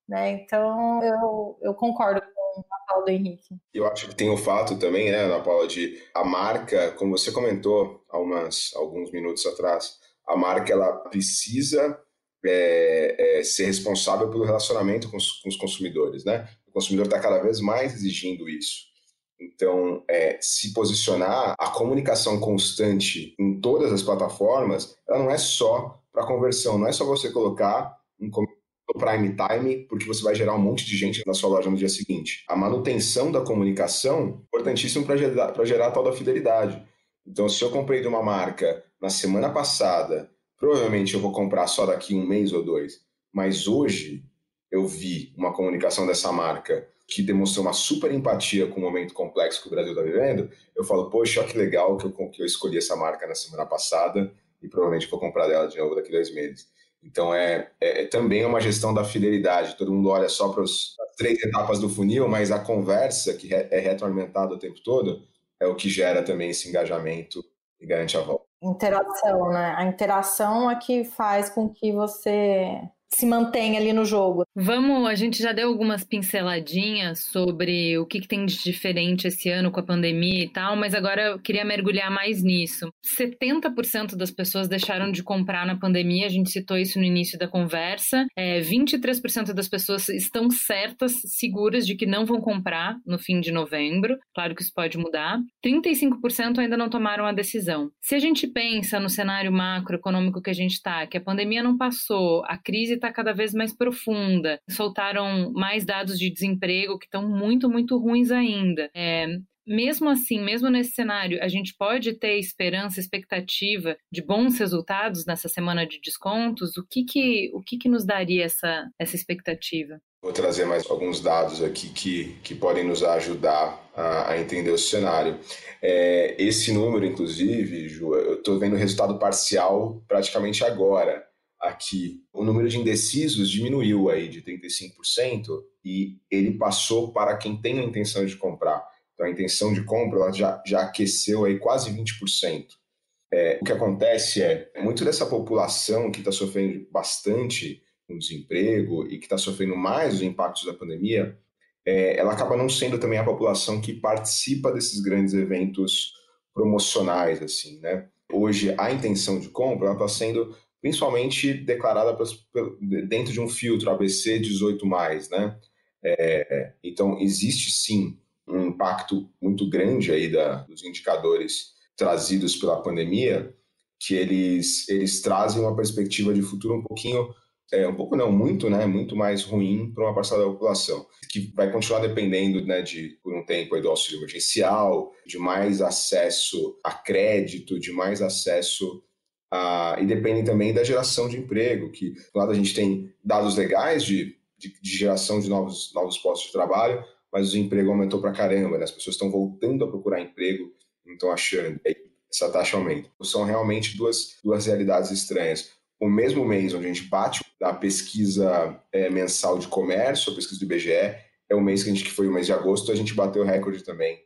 Né? Então eu, eu concordo com a fala do Henrique. Eu acho que tem o fato também, né, Ana Paula, de a marca, como você comentou há umas, alguns minutos atrás, a marca ela precisa é, é, ser responsável pelo relacionamento com os, com os consumidores, né? O consumidor está cada vez mais exigindo isso. Então, é, se posicionar, a comunicação constante em todas as plataformas, ela não é só para conversão, não é só você colocar um prime time, porque você vai gerar um monte de gente na sua loja no dia seguinte. A manutenção da comunicação, importantíssimo para gerar, gerar a tal da fidelidade. Então, se eu comprei de uma marca na semana passada, Provavelmente eu vou comprar só daqui um mês ou dois. Mas hoje eu vi uma comunicação dessa marca que demonstrou uma super empatia com o momento complexo que o Brasil está vivendo, eu falo, poxa, que legal que eu, que eu escolhi essa marca na semana passada e provavelmente vou comprar dela de novo daqui a dois meses. Então é, é, é também uma gestão da fidelidade. Todo mundo olha só para as três etapas do funil, mas a conversa que é retroalimentada o tempo todo é o que gera também esse engajamento e garante a volta. Interação, né? A interação é que faz com que você se mantém ali no jogo. Vamos, a gente já deu algumas pinceladinhas sobre o que, que, tem de diferente esse ano com a pandemia e tal, mas agora eu queria mergulhar mais nisso. 70% das pessoas deixaram de comprar na pandemia, a gente citou isso no início da conversa. É, 23% das pessoas estão certas, seguras de que não vão comprar no fim de novembro. Claro que isso pode mudar. 35% ainda não tomaram a decisão. Se a gente pensa no cenário macroeconômico que a gente está, que a pandemia não passou, a crise está cada vez mais profunda. Soltaram mais dados de desemprego que estão muito, muito ruins ainda. É, mesmo assim, mesmo nesse cenário, a gente pode ter esperança, expectativa de bons resultados nessa semana de descontos? O que que, o que, que nos daria essa, essa expectativa? Vou trazer mais alguns dados aqui que, que podem nos ajudar a, a entender o cenário. É, esse número, inclusive, Ju, eu estou vendo o resultado parcial praticamente agora aqui, o número de indecisos diminuiu aí de 35% e ele passou para quem tem a intenção de comprar. Então a intenção de compra já, já aqueceu aí quase 20%. É, o que acontece é, muito dessa população que está sofrendo bastante com desemprego e que está sofrendo mais os impactos da pandemia, é, ela acaba não sendo também a população que participa desses grandes eventos promocionais, assim, né? Hoje, a intenção de compra está sendo principalmente declarada dentro de um filtro ABC 18 né? É, então existe sim um impacto muito grande aí da, dos indicadores trazidos pela pandemia, que eles eles trazem uma perspectiva de futuro um pouquinho é, um pouco não muito, né, muito mais ruim para uma parcela da população, que vai continuar dependendo, né, de por um tempo aí, do auxílio emergencial, de mais acesso a crédito, de mais acesso ah, e dependem também da geração de emprego, que do lado a gente tem dados legais de, de, de geração de novos, novos postos de trabalho, mas o desemprego aumentou para caramba, né? as pessoas estão voltando a procurar emprego, não estão achando, essa taxa aumenta. São realmente duas, duas realidades estranhas. O mesmo mês onde a gente bate a pesquisa é, mensal de comércio, a pesquisa do IBGE, é o mês que a gente que foi o mês de agosto, a gente bateu recorde também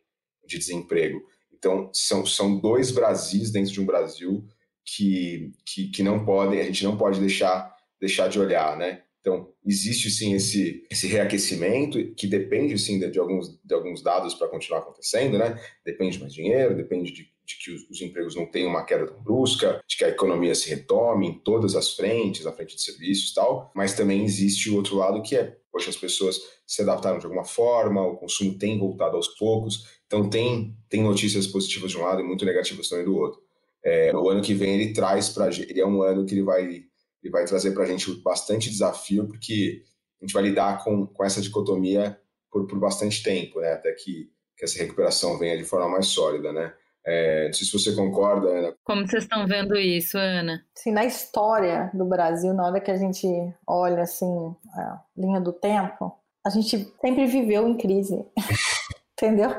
de desemprego. Então, são, são dois Brasis dentro de um Brasil que, que, que não podem, a gente não pode deixar, deixar de olhar, né? Então, existe sim esse, esse reaquecimento, que depende sim de, de alguns, de alguns dados para continuar acontecendo, né? Depende de mais dinheiro, depende de, de que os, os, empregos não tenham uma queda tão brusca, de que a economia se retome em todas as frentes, na frente de serviços e tal, mas também existe o outro lado que é, poxa, as pessoas se adaptaram de alguma forma, o consumo tem voltado aos poucos, então tem, tem notícias positivas de um lado e muito negativas também do outro. É, o ano que vem ele traz para ele é um ano que ele vai ele vai trazer para a gente bastante desafio porque a gente vai lidar com, com essa dicotomia por, por bastante tempo, né? Até que, que essa recuperação venha de forma mais sólida, né? É, não sei se você concorda, Ana. Como vocês estão vendo isso, Ana? Sim, na história do Brasil, na hora que a gente olha assim a linha do tempo, a gente sempre viveu em crise, *laughs* entendeu?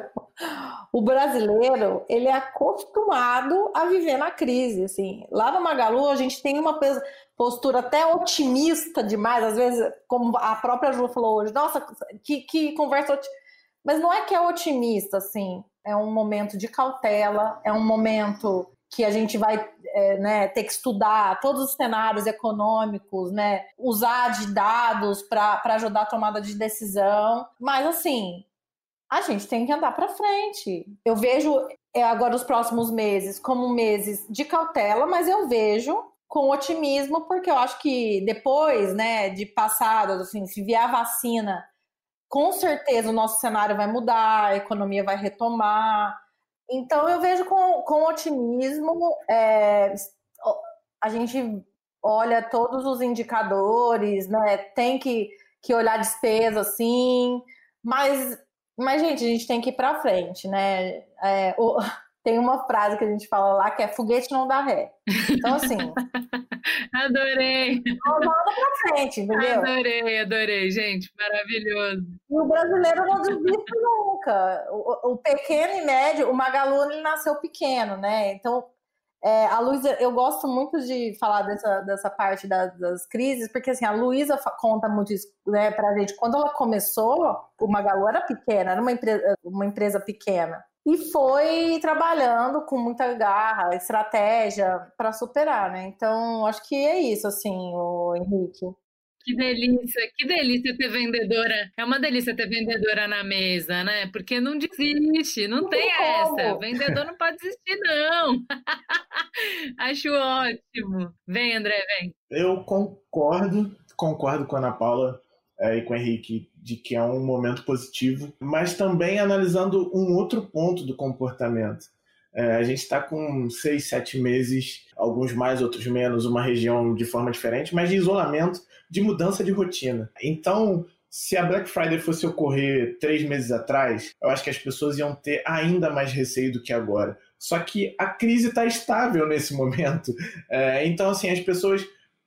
O brasileiro ele é acostumado a viver na crise. Assim. Lá no Magalu, a gente tem uma postura até otimista demais, às vezes, como a própria Ju falou hoje, nossa, que, que conversa otimista. Mas não é que é otimista, assim, é um momento de cautela, é um momento que a gente vai é, né, ter que estudar todos os cenários econômicos, né, usar de dados para ajudar a tomada de decisão. Mas, assim, a gente tem que andar para frente. Eu vejo é, agora os próximos meses como meses de cautela, mas eu vejo com otimismo, porque eu acho que depois, né, de passado, assim, se vier a vacina, com certeza o nosso cenário vai mudar, a economia vai retomar. Então eu vejo com, com otimismo. É, a gente olha todos os indicadores, né? Tem que, que olhar despesa, sim, mas mas, gente, a gente tem que ir para frente, né? É, o, *laughs* tem uma frase que a gente fala lá que é foguete não dá ré. Então, assim. *laughs* adorei! Roda pra frente, entendeu? Adorei, adorei, gente. Maravilhoso. E o brasileiro não desiste nunca. O, o, pequeno e médio, o Magalu ele nasceu pequeno, né? Então, é, a Luísa, eu gosto muito de falar dessa, dessa parte da, das crises, porque assim, a Luísa conta muito isso né, pra gente. Quando ela começou, o Magalu era pequena, era uma empresa, uma empresa pequena. E foi trabalhando com muita garra, estratégia para superar, né? Então, acho que é isso, assim, o Henrique. Que delícia, que delícia ter vendedora. É uma delícia ter vendedora na mesa, né? Porque não desiste, não, não tem como. essa. Vendedor não pode desistir, não. *laughs* Acho ótimo. Vem, André, vem. Eu concordo, concordo com a Ana Paula é, e com o Henrique de que é um momento positivo, mas também analisando um outro ponto do comportamento. É, a gente está com seis, sete meses, alguns mais, outros menos, uma região de forma diferente, mas de isolamento, de mudança de rotina. Então, se a Black Friday fosse ocorrer três meses atrás, eu acho que as pessoas iam ter ainda mais receio do que agora. Só que a crise está estável nesse momento. *laughs* É, então, assim, as pessoas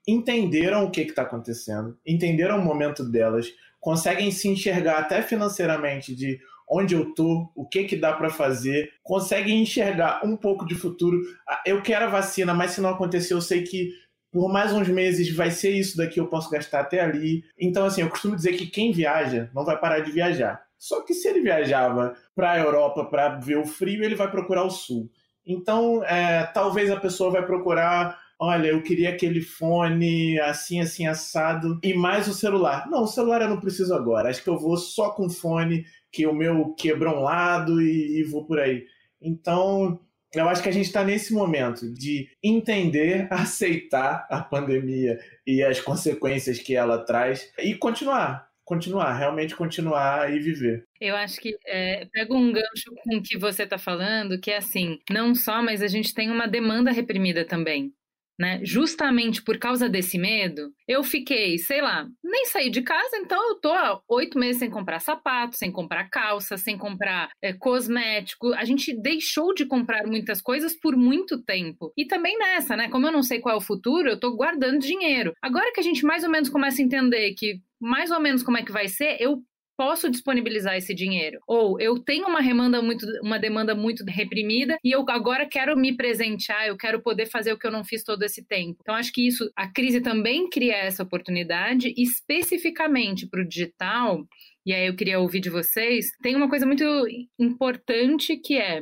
entenderam o que está acontecendo, entenderam o momento delas, conseguem se enxergar até financeiramente de onde eu tô, o que que dá para fazer, conseguem enxergar um pouco de futuro. Ah, eu quero a vacina, mas se não acontecer, eu sei que por mais uns meses vai ser isso daqui, eu posso gastar até ali. Então, assim, eu costumo dizer que quem viaja não vai parar de viajar. Só que se ele viajava para a Europa para ver o frio, ele vai procurar o sul. Então, é, talvez a pessoa vai procurar olha, eu queria aquele fone assim, assim, assado, e mais o celular. Não, o celular eu não preciso agora. Acho que eu vou só com fone que o meu quebrou um lado e, e vou por aí. Então, eu acho que a gente está nesse momento de entender, *laughs* aceitar a pandemia e as consequências que ela traz e continuar. Continuar, realmente continuar e viver. Eu acho que é, pega um gancho com o que você está falando, que é assim, não só, mas a gente tem uma demanda reprimida também né? Justamente por causa desse medo, eu fiquei, sei lá, nem saí de casa, então eu tô oito meses sem comprar sapato, sem comprar calça, sem comprar é, cosmético. A gente deixou de comprar muitas coisas por muito tempo. E também nessa, né? Como eu não sei qual é o futuro, eu tô guardando dinheiro. Agora que a gente mais ou menos começa a entender que mais ou menos como é que vai ser, eu posso disponibilizar esse dinheiro. Ou eu tenho uma demanda muito, uma demanda muito reprimida e eu agora quero me presentear, eu quero poder fazer o que eu não fiz todo esse tempo. Então, acho que isso, a crise também cria essa oportunidade, especificamente para o digital. E aí eu queria ouvir de vocês. Tem uma coisa muito importante que é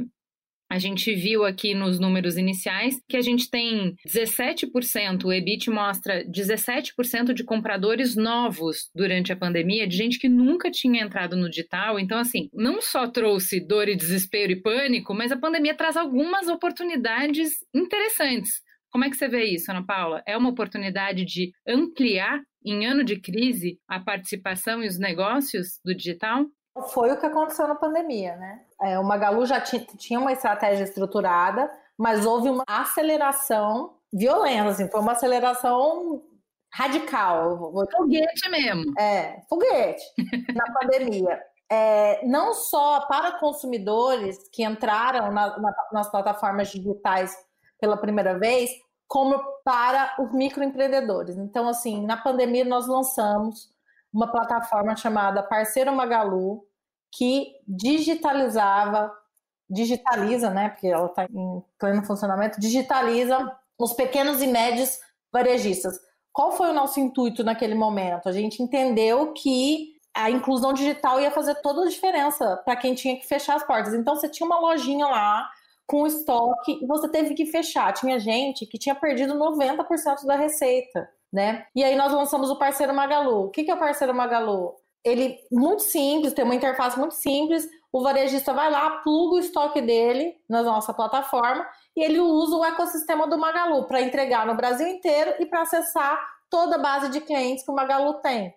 a gente viu aqui nos números iniciais que a gente tem 17%, o EBIT mostra 17% de compradores novos durante a pandemia, de gente que nunca tinha entrado no digital. Então, assim, não só trouxe dor e desespero e pânico, mas a pandemia traz algumas oportunidades interessantes. Como é que você vê isso, Ana Paula? É uma oportunidade de ampliar, em ano de crise, a participação e os negócios do digital? Foi o que aconteceu na pandemia, né? É, o Magalu já tinha uma estratégia estruturada, mas houve uma aceleração violenta, assim, foi uma aceleração radical. Foguete mesmo. É, foguete na *laughs* pandemia. É, não só para consumidores que entraram na, na, nas plataformas digitais pela primeira vez, como para os microempreendedores. Então, assim, na pandemia nós lançamos uma plataforma chamada Parceiro Magalu, que digitalizava, digitaliza, né? Porque ela está em pleno funcionamento, digitaliza os pequenos e médios varejistas. Qual foi o nosso intuito naquele momento? A gente entendeu que a inclusão digital ia fazer toda a diferença para quem tinha que fechar as portas. Então você tinha uma lojinha lá com estoque e você teve que fechar. Tinha gente que tinha perdido 90% da receita, né? E aí nós lançamos o parceiro Magalu. O que é o parceiro Magalu? Ele muito simples, tem uma interface muito simples. O varejista vai lá, pluga o estoque dele na nossa plataforma e ele usa o ecossistema do Magalu para entregar no Brasil inteiro e para acessar toda a base de clientes que o Magalu tem.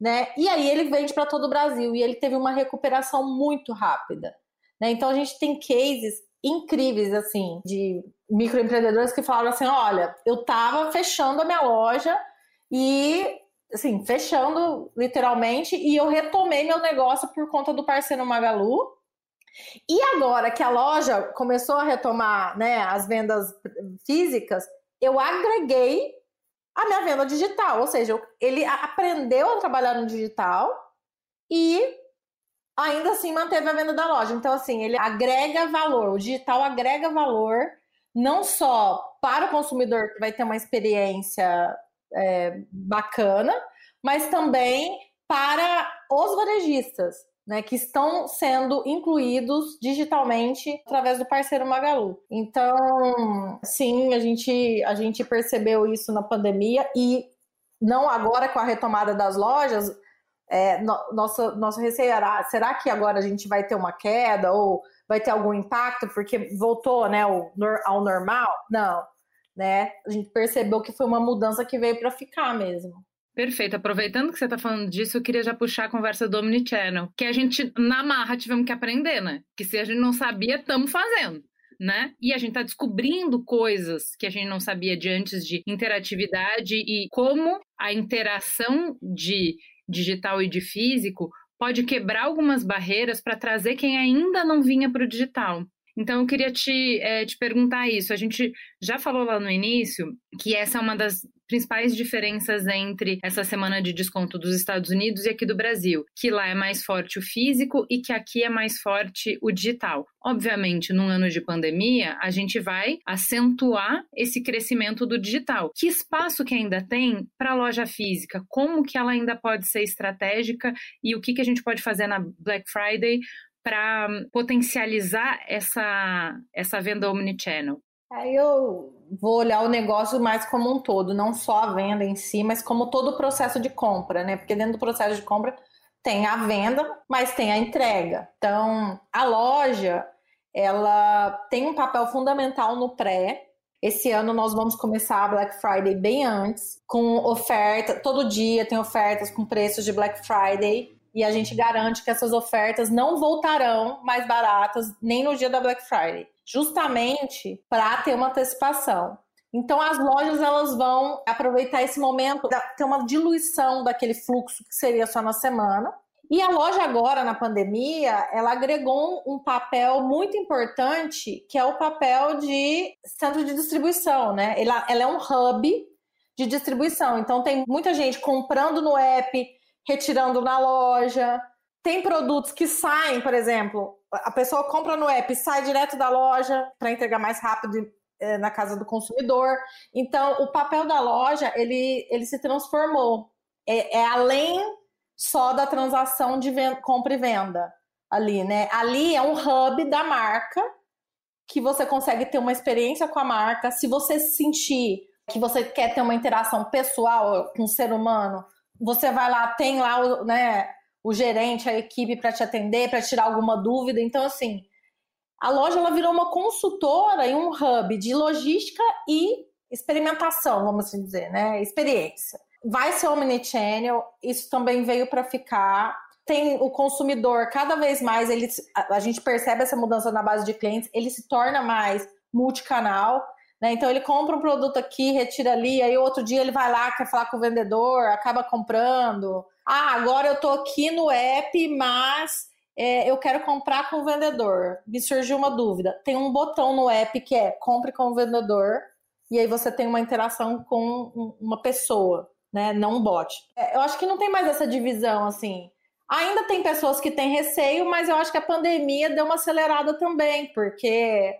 Né? E aí ele vende para todo o Brasil e ele teve uma recuperação muito rápida. Né? Então a gente tem cases incríveis assim de microempreendedores que falaram assim: olha, eu estava fechando a minha loja e assim, fechando literalmente, e eu retomei meu negócio por conta do parceiro Magalu. E agora que a loja começou a retomar né, as vendas físicas, eu agreguei a minha venda digital, ou seja, ele aprendeu a trabalhar no digital e ainda assim manteve a venda da loja. Então, assim, ele agrega valor, o digital agrega valor não só para o consumidor que vai ter uma experiência é, bacana, mas também para os varejistas né, que estão sendo incluídos digitalmente através do parceiro Magalu. Então, sim, a gente, a gente percebeu isso na pandemia e não agora com a retomada das lojas. É, no, nosso, nosso receio era, será que agora a gente vai ter uma queda ou vai ter algum impacto porque voltou né, ao, ao normal? Não, né? A gente percebeu que foi uma mudança que veio para ficar mesmo. Perfeito. Aproveitando que você está falando disso, eu queria já puxar a conversa do Omnichannel, que a gente, na marra, tivemos que aprender, né? Que se a gente não sabia, estamos fazendo. Né? E a gente está descobrindo coisas que a gente não sabia de antes de interatividade e como a interação de digital e de físico pode quebrar algumas barreiras para trazer quem ainda não vinha para o digital. Então, eu queria te, é, te perguntar isso. A gente já falou lá no início que essa é uma das principais diferenças entre essa semana de desconto dos Estados Unidos e aqui do Brasil, que lá é mais forte o físico e que aqui é mais forte o digital. Obviamente, num ano de pandemia, a gente vai acentuar esse crescimento do digital. Que espaço que ainda tem para a loja física? Como que ela ainda pode ser estratégica e o que, que a gente pode fazer na Black Friday para potencializar essa, essa venda omnichannel? Aí eu vou olhar o negócio mais como um todo, não só a venda em si, mas como todo o processo de compra, né? Porque dentro do processo de compra tem a venda, mas tem a entrega. Então, a loja, ela tem um papel fundamental no pré. Esse ano nós vamos começar a Black Friday bem antes, com oferta, todo dia tem ofertas com preços de Black Friday e a gente garante que essas ofertas não voltarão mais baratas nem no dia da Black Friday, justamente para ter uma antecipação. Então as lojas elas vão aproveitar esse momento, ter uma diluição daquele fluxo que seria só na semana. E a loja agora na pandemia, ela agregou um papel muito importante, que é o papel de centro de distribuição, né? Ela, ela é um hub de distribuição. Então tem muita gente comprando no app, retirando na loja. Tem produtos que saem, por exemplo, a pessoa compra no app, sai direto da loja para entregar mais rápido é, na casa do consumidor. Então, o papel da loja ele, ele se transformou. É, é além só da transação de venda, compra e venda ali, né? Ali é um hub da marca que você consegue ter uma experiência com a marca. Se você sentir que você quer ter uma interação pessoal com o ser humano, você vai lá, tem lá o, né, o gerente, a equipe para te atender, para tirar alguma dúvida. Então, assim, a loja ela virou uma consultora e um hub de logística e experimentação, vamos assim dizer, né? Experiência. Vai ser omnichannel, isso também veio para ficar. Tem o consumidor, cada vez mais ele, a gente percebe essa mudança na base de clientes, ele se torna mais multicanal. Né? Então ele compra um produto aqui, retira ali, aí outro dia ele vai lá, quer falar com o vendedor, acaba comprando. Ah, agora eu tô aqui no app, mas é, eu quero comprar com o vendedor. Me surgiu uma dúvida. Tem um botão no app que é compre com o vendedor, e aí você tem uma interação com uma pessoa, né? Não um bot. É, eu acho que não tem mais essa divisão assim. Ainda tem pessoas que têm receio, mas eu acho que a pandemia deu uma acelerada também, porque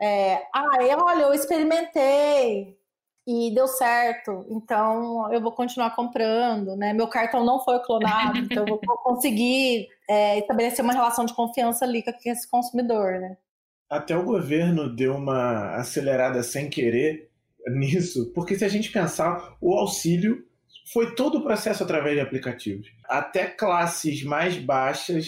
é, ah, eu, olha, eu experimentei e deu certo, então eu vou continuar comprando, né? Meu cartão não foi clonado, *laughs* então eu vou conseguir é, estabelecer uma relação de confiança ali com esse consumidor, né? Até o governo deu uma acelerada sem querer nisso, porque se a gente pensar, o auxílio foi todo o processo através de aplicativos. Até classes mais baixas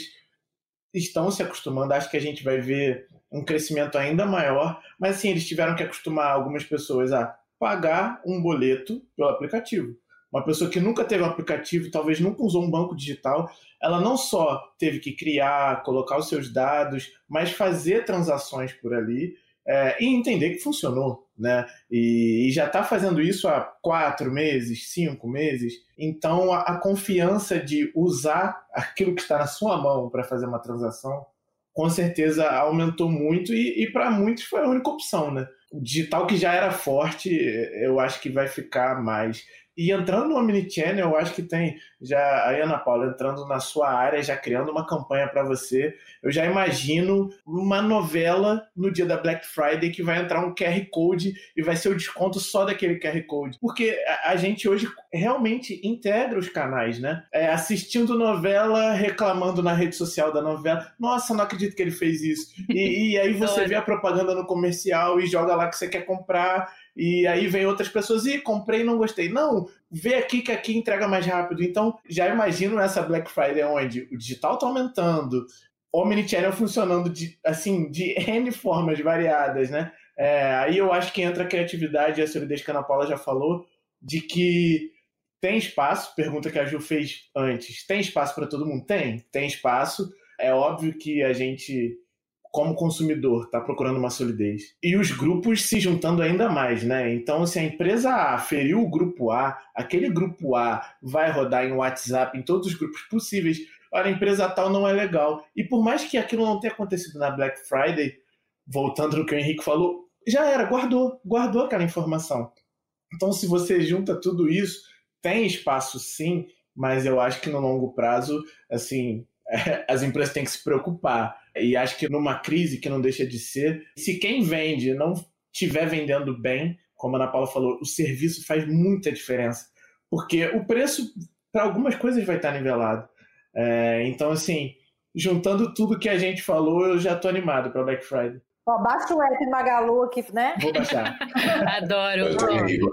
estão se acostumando. Acho que a gente vai ver um crescimento ainda maior, mas assim, eles tiveram que acostumar algumas pessoas a pagar um boleto pelo aplicativo. Uma pessoa que nunca teve um aplicativo, talvez nunca usou um banco digital, ela não só teve que criar, colocar os seus dados, mas fazer transações por ali é, e entender que funcionou, né? E, e já está fazendo isso há quatro meses, cinco meses. Então a, a confiança de usar aquilo que está na sua mão para fazer uma transação com certeza aumentou muito e, e para muitos foi a única opção, né? O digital que já era forte, eu acho que vai ficar mais. E entrando no Omnichannel, eu acho que tem já a Ana Paula entrando na sua área, já criando uma campanha para você. Eu já imagino uma novela no dia da Black Friday que vai entrar um QR Code e vai ser o desconto só daquele QR Code. Porque a, a gente hoje realmente integra os canais, né? É, assistindo novela, reclamando na rede social da novela. Nossa, não acredito que ele fez isso. E, e aí *laughs* você vê a propaganda no comercial e joga lá que você quer comprar e aí vem outras pessoas e comprei não gostei. Não, vê aqui que aqui entrega mais rápido. Então, já imagino essa Black Friday onde o digital está aumentando, o Omnichannel funcionando de, assim, de N formas variadas, né? É, aí eu acho que entra a criatividade a solidez que a Ana Paula já falou, de que tem espaço, pergunta que a Ju fez antes, tem espaço para todo mundo? Tem, tem espaço. É óbvio que a gente como consumidor, está procurando uma solidez. E os grupos se juntando ainda mais, né? Então, se a empresa A feriu o grupo A, aquele grupo A vai rodar em WhatsApp, em todos os grupos possíveis. Olha, a empresa tal não é legal. E por mais que aquilo não tenha acontecido na Black Friday, voltando no que o Henrique falou, já era, guardou, guardou aquela informação. Então, se você junta tudo isso, tem espaço sim, mas eu acho que no longo prazo, assim, *laughs* as empresas têm que se preocupar. E acho que numa crise que não deixa de ser, se quem vende não estiver vendendo bem, como a Ana Paula falou, o serviço faz muita diferença. Porque o preço, para algumas coisas, vai estar nivelado. É, então, assim, juntando tudo que a gente falou, eu já estou animado para Black Friday. Ó, baixa o app Magalu aqui, né? Vou baixar. *laughs* Adoro.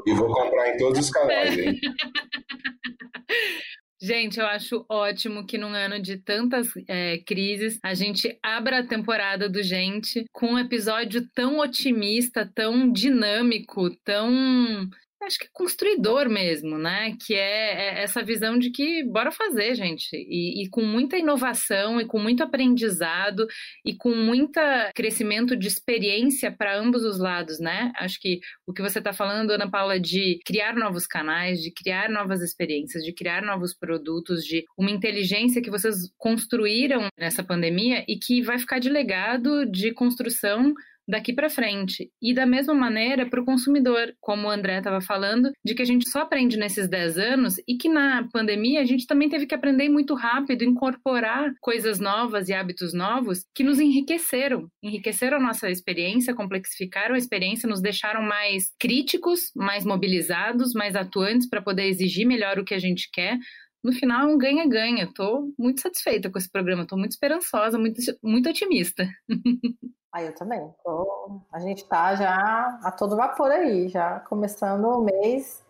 E vou comprar em todos os canais, hein? *laughs* Gente, eu acho ótimo que num ano de tantas é, crises a gente abra a temporada do Gente com um episódio tão otimista, tão dinâmico, tão acho que construidor mesmo, né? Que é, é, essa visão de que bora fazer, gente. E, e, com muita inovação, e com muito aprendizado, e com muito crescimento de experiência para ambos os lados, né? Acho que o que você está falando, Ana Paula, de criar novos canais, de criar novas experiências, de criar novos produtos, de uma inteligência que vocês construíram nessa pandemia e que vai ficar de legado de construção daqui para frente. E da mesma maneira para o consumidor, como o André estava falando, de que a gente só aprende nesses 10 anos e que na pandemia a gente também teve que aprender muito rápido, incorporar coisas novas e hábitos novos que nos enriqueceram. Enriqueceram a nossa experiência, complexificaram a experiência, nos deixaram mais críticos, mais mobilizados, mais atuantes para poder exigir melhor o que a gente quer, no final é um ganha-ganha. Estou muito satisfeita com esse programa, estou muito esperançosa, muito, muito otimista. *laughs* Ah, eu também. Tô... A gente tá já a todo vapor aí, já começando o mês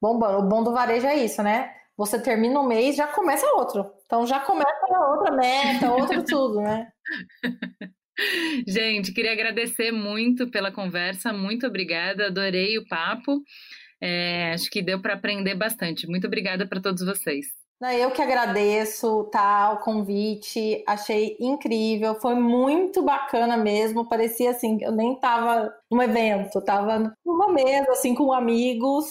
bombando. O bom do varejo é isso, né? Você termina o mês, já começa outro. Então já começa outra meta, outro *laughs* tudo, né? Gente, queria agradecer muito pela conversa, muito obrigada, adorei o papo. É, acho que deu para aprender bastante. Muito obrigada para todos vocês. Eu que agradeço tá, o convite, achei incrível, foi muito bacana mesmo. Parecia assim, eu nem estava num evento, estava numa mesa assim com amigos.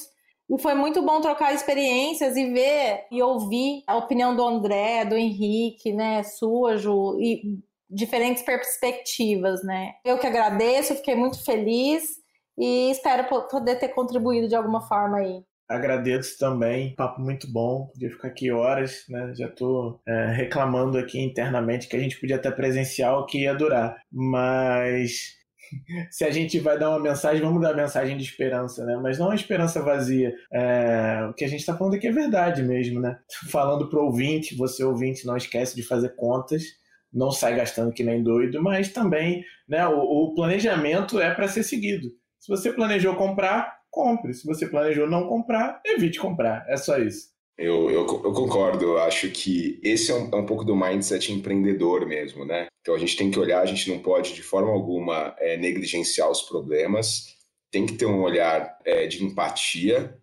E foi muito bom trocar experiências e ver e ouvir a opinião do André, do Henrique, né, sua, Ju, e diferentes perspectivas, né? Eu que agradeço, fiquei muito feliz e espero poder ter contribuído de alguma forma aí. Agradeço também, papo muito bom, podia ficar aqui horas, né? Já estou é, reclamando aqui internamente que a gente podia ter presencial que ia durar, mas *laughs* se a gente vai dar uma mensagem, vamos dar uma mensagem de esperança, né? Mas não uma esperança vazia. É, o que a gente está falando aqui é verdade mesmo, né? *laughs* Falando para o ouvinte, você ouvinte, não esquece de fazer contas, não sai gastando que nem doido, mas também, né? O, o planejamento é para ser seguido. Se você planejou comprar, compre. Se você planejou não comprar, evite comprar. É só isso. Eu, eu, eu concordo, eu acho que esse é um, é um, pouco do mindset empreendedor mesmo, né? Então a gente tem que olhar, a gente não pode de forma alguma é, negligenciar os problemas, tem que ter um olhar é, de empatia,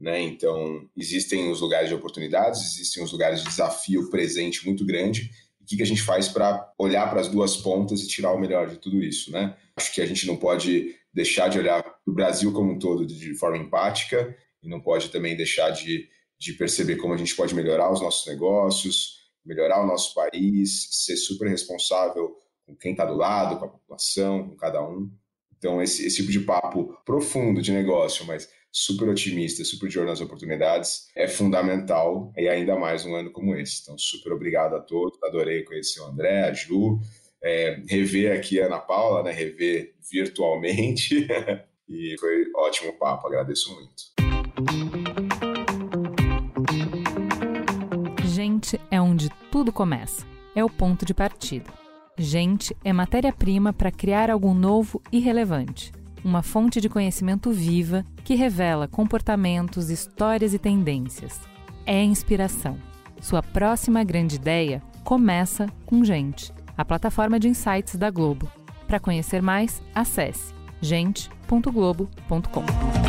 né? Então existem os lugares de oportunidades, existem os lugares de desafio presente muito grande. O que, que a gente faz para olhar para as duas pontas e tirar o melhor de tudo isso, né? Acho que a gente não pode deixar de olhar o Brasil como um todo de forma empática e não pode também deixar de, de perceber como a gente pode melhorar os nossos negócios, melhorar o nosso país, ser super responsável com quem está do lado, com a população, com cada um. Então, esse, esse tipo de papo profundo de negócio, mas super otimista, super de olho nas oportunidades, é fundamental e ainda mais um ano como esse. Então, super obrigado a todos, adorei conhecer o André, a Ju, é, rever aqui a Ana Paula, né, rever virtualmente, *laughs* e foi ótimo papo, agradeço muito. Gente é onde tudo começa, é o ponto de partida. Gente é matéria-prima para criar algo novo e relevante. Uma fonte de conhecimento viva que revela comportamentos, histórias e tendências. É inspiração. Sua próxima grande ideia começa com Gente, a plataforma de insights da Globo. Para conhecer mais, acesse gente.globo.com.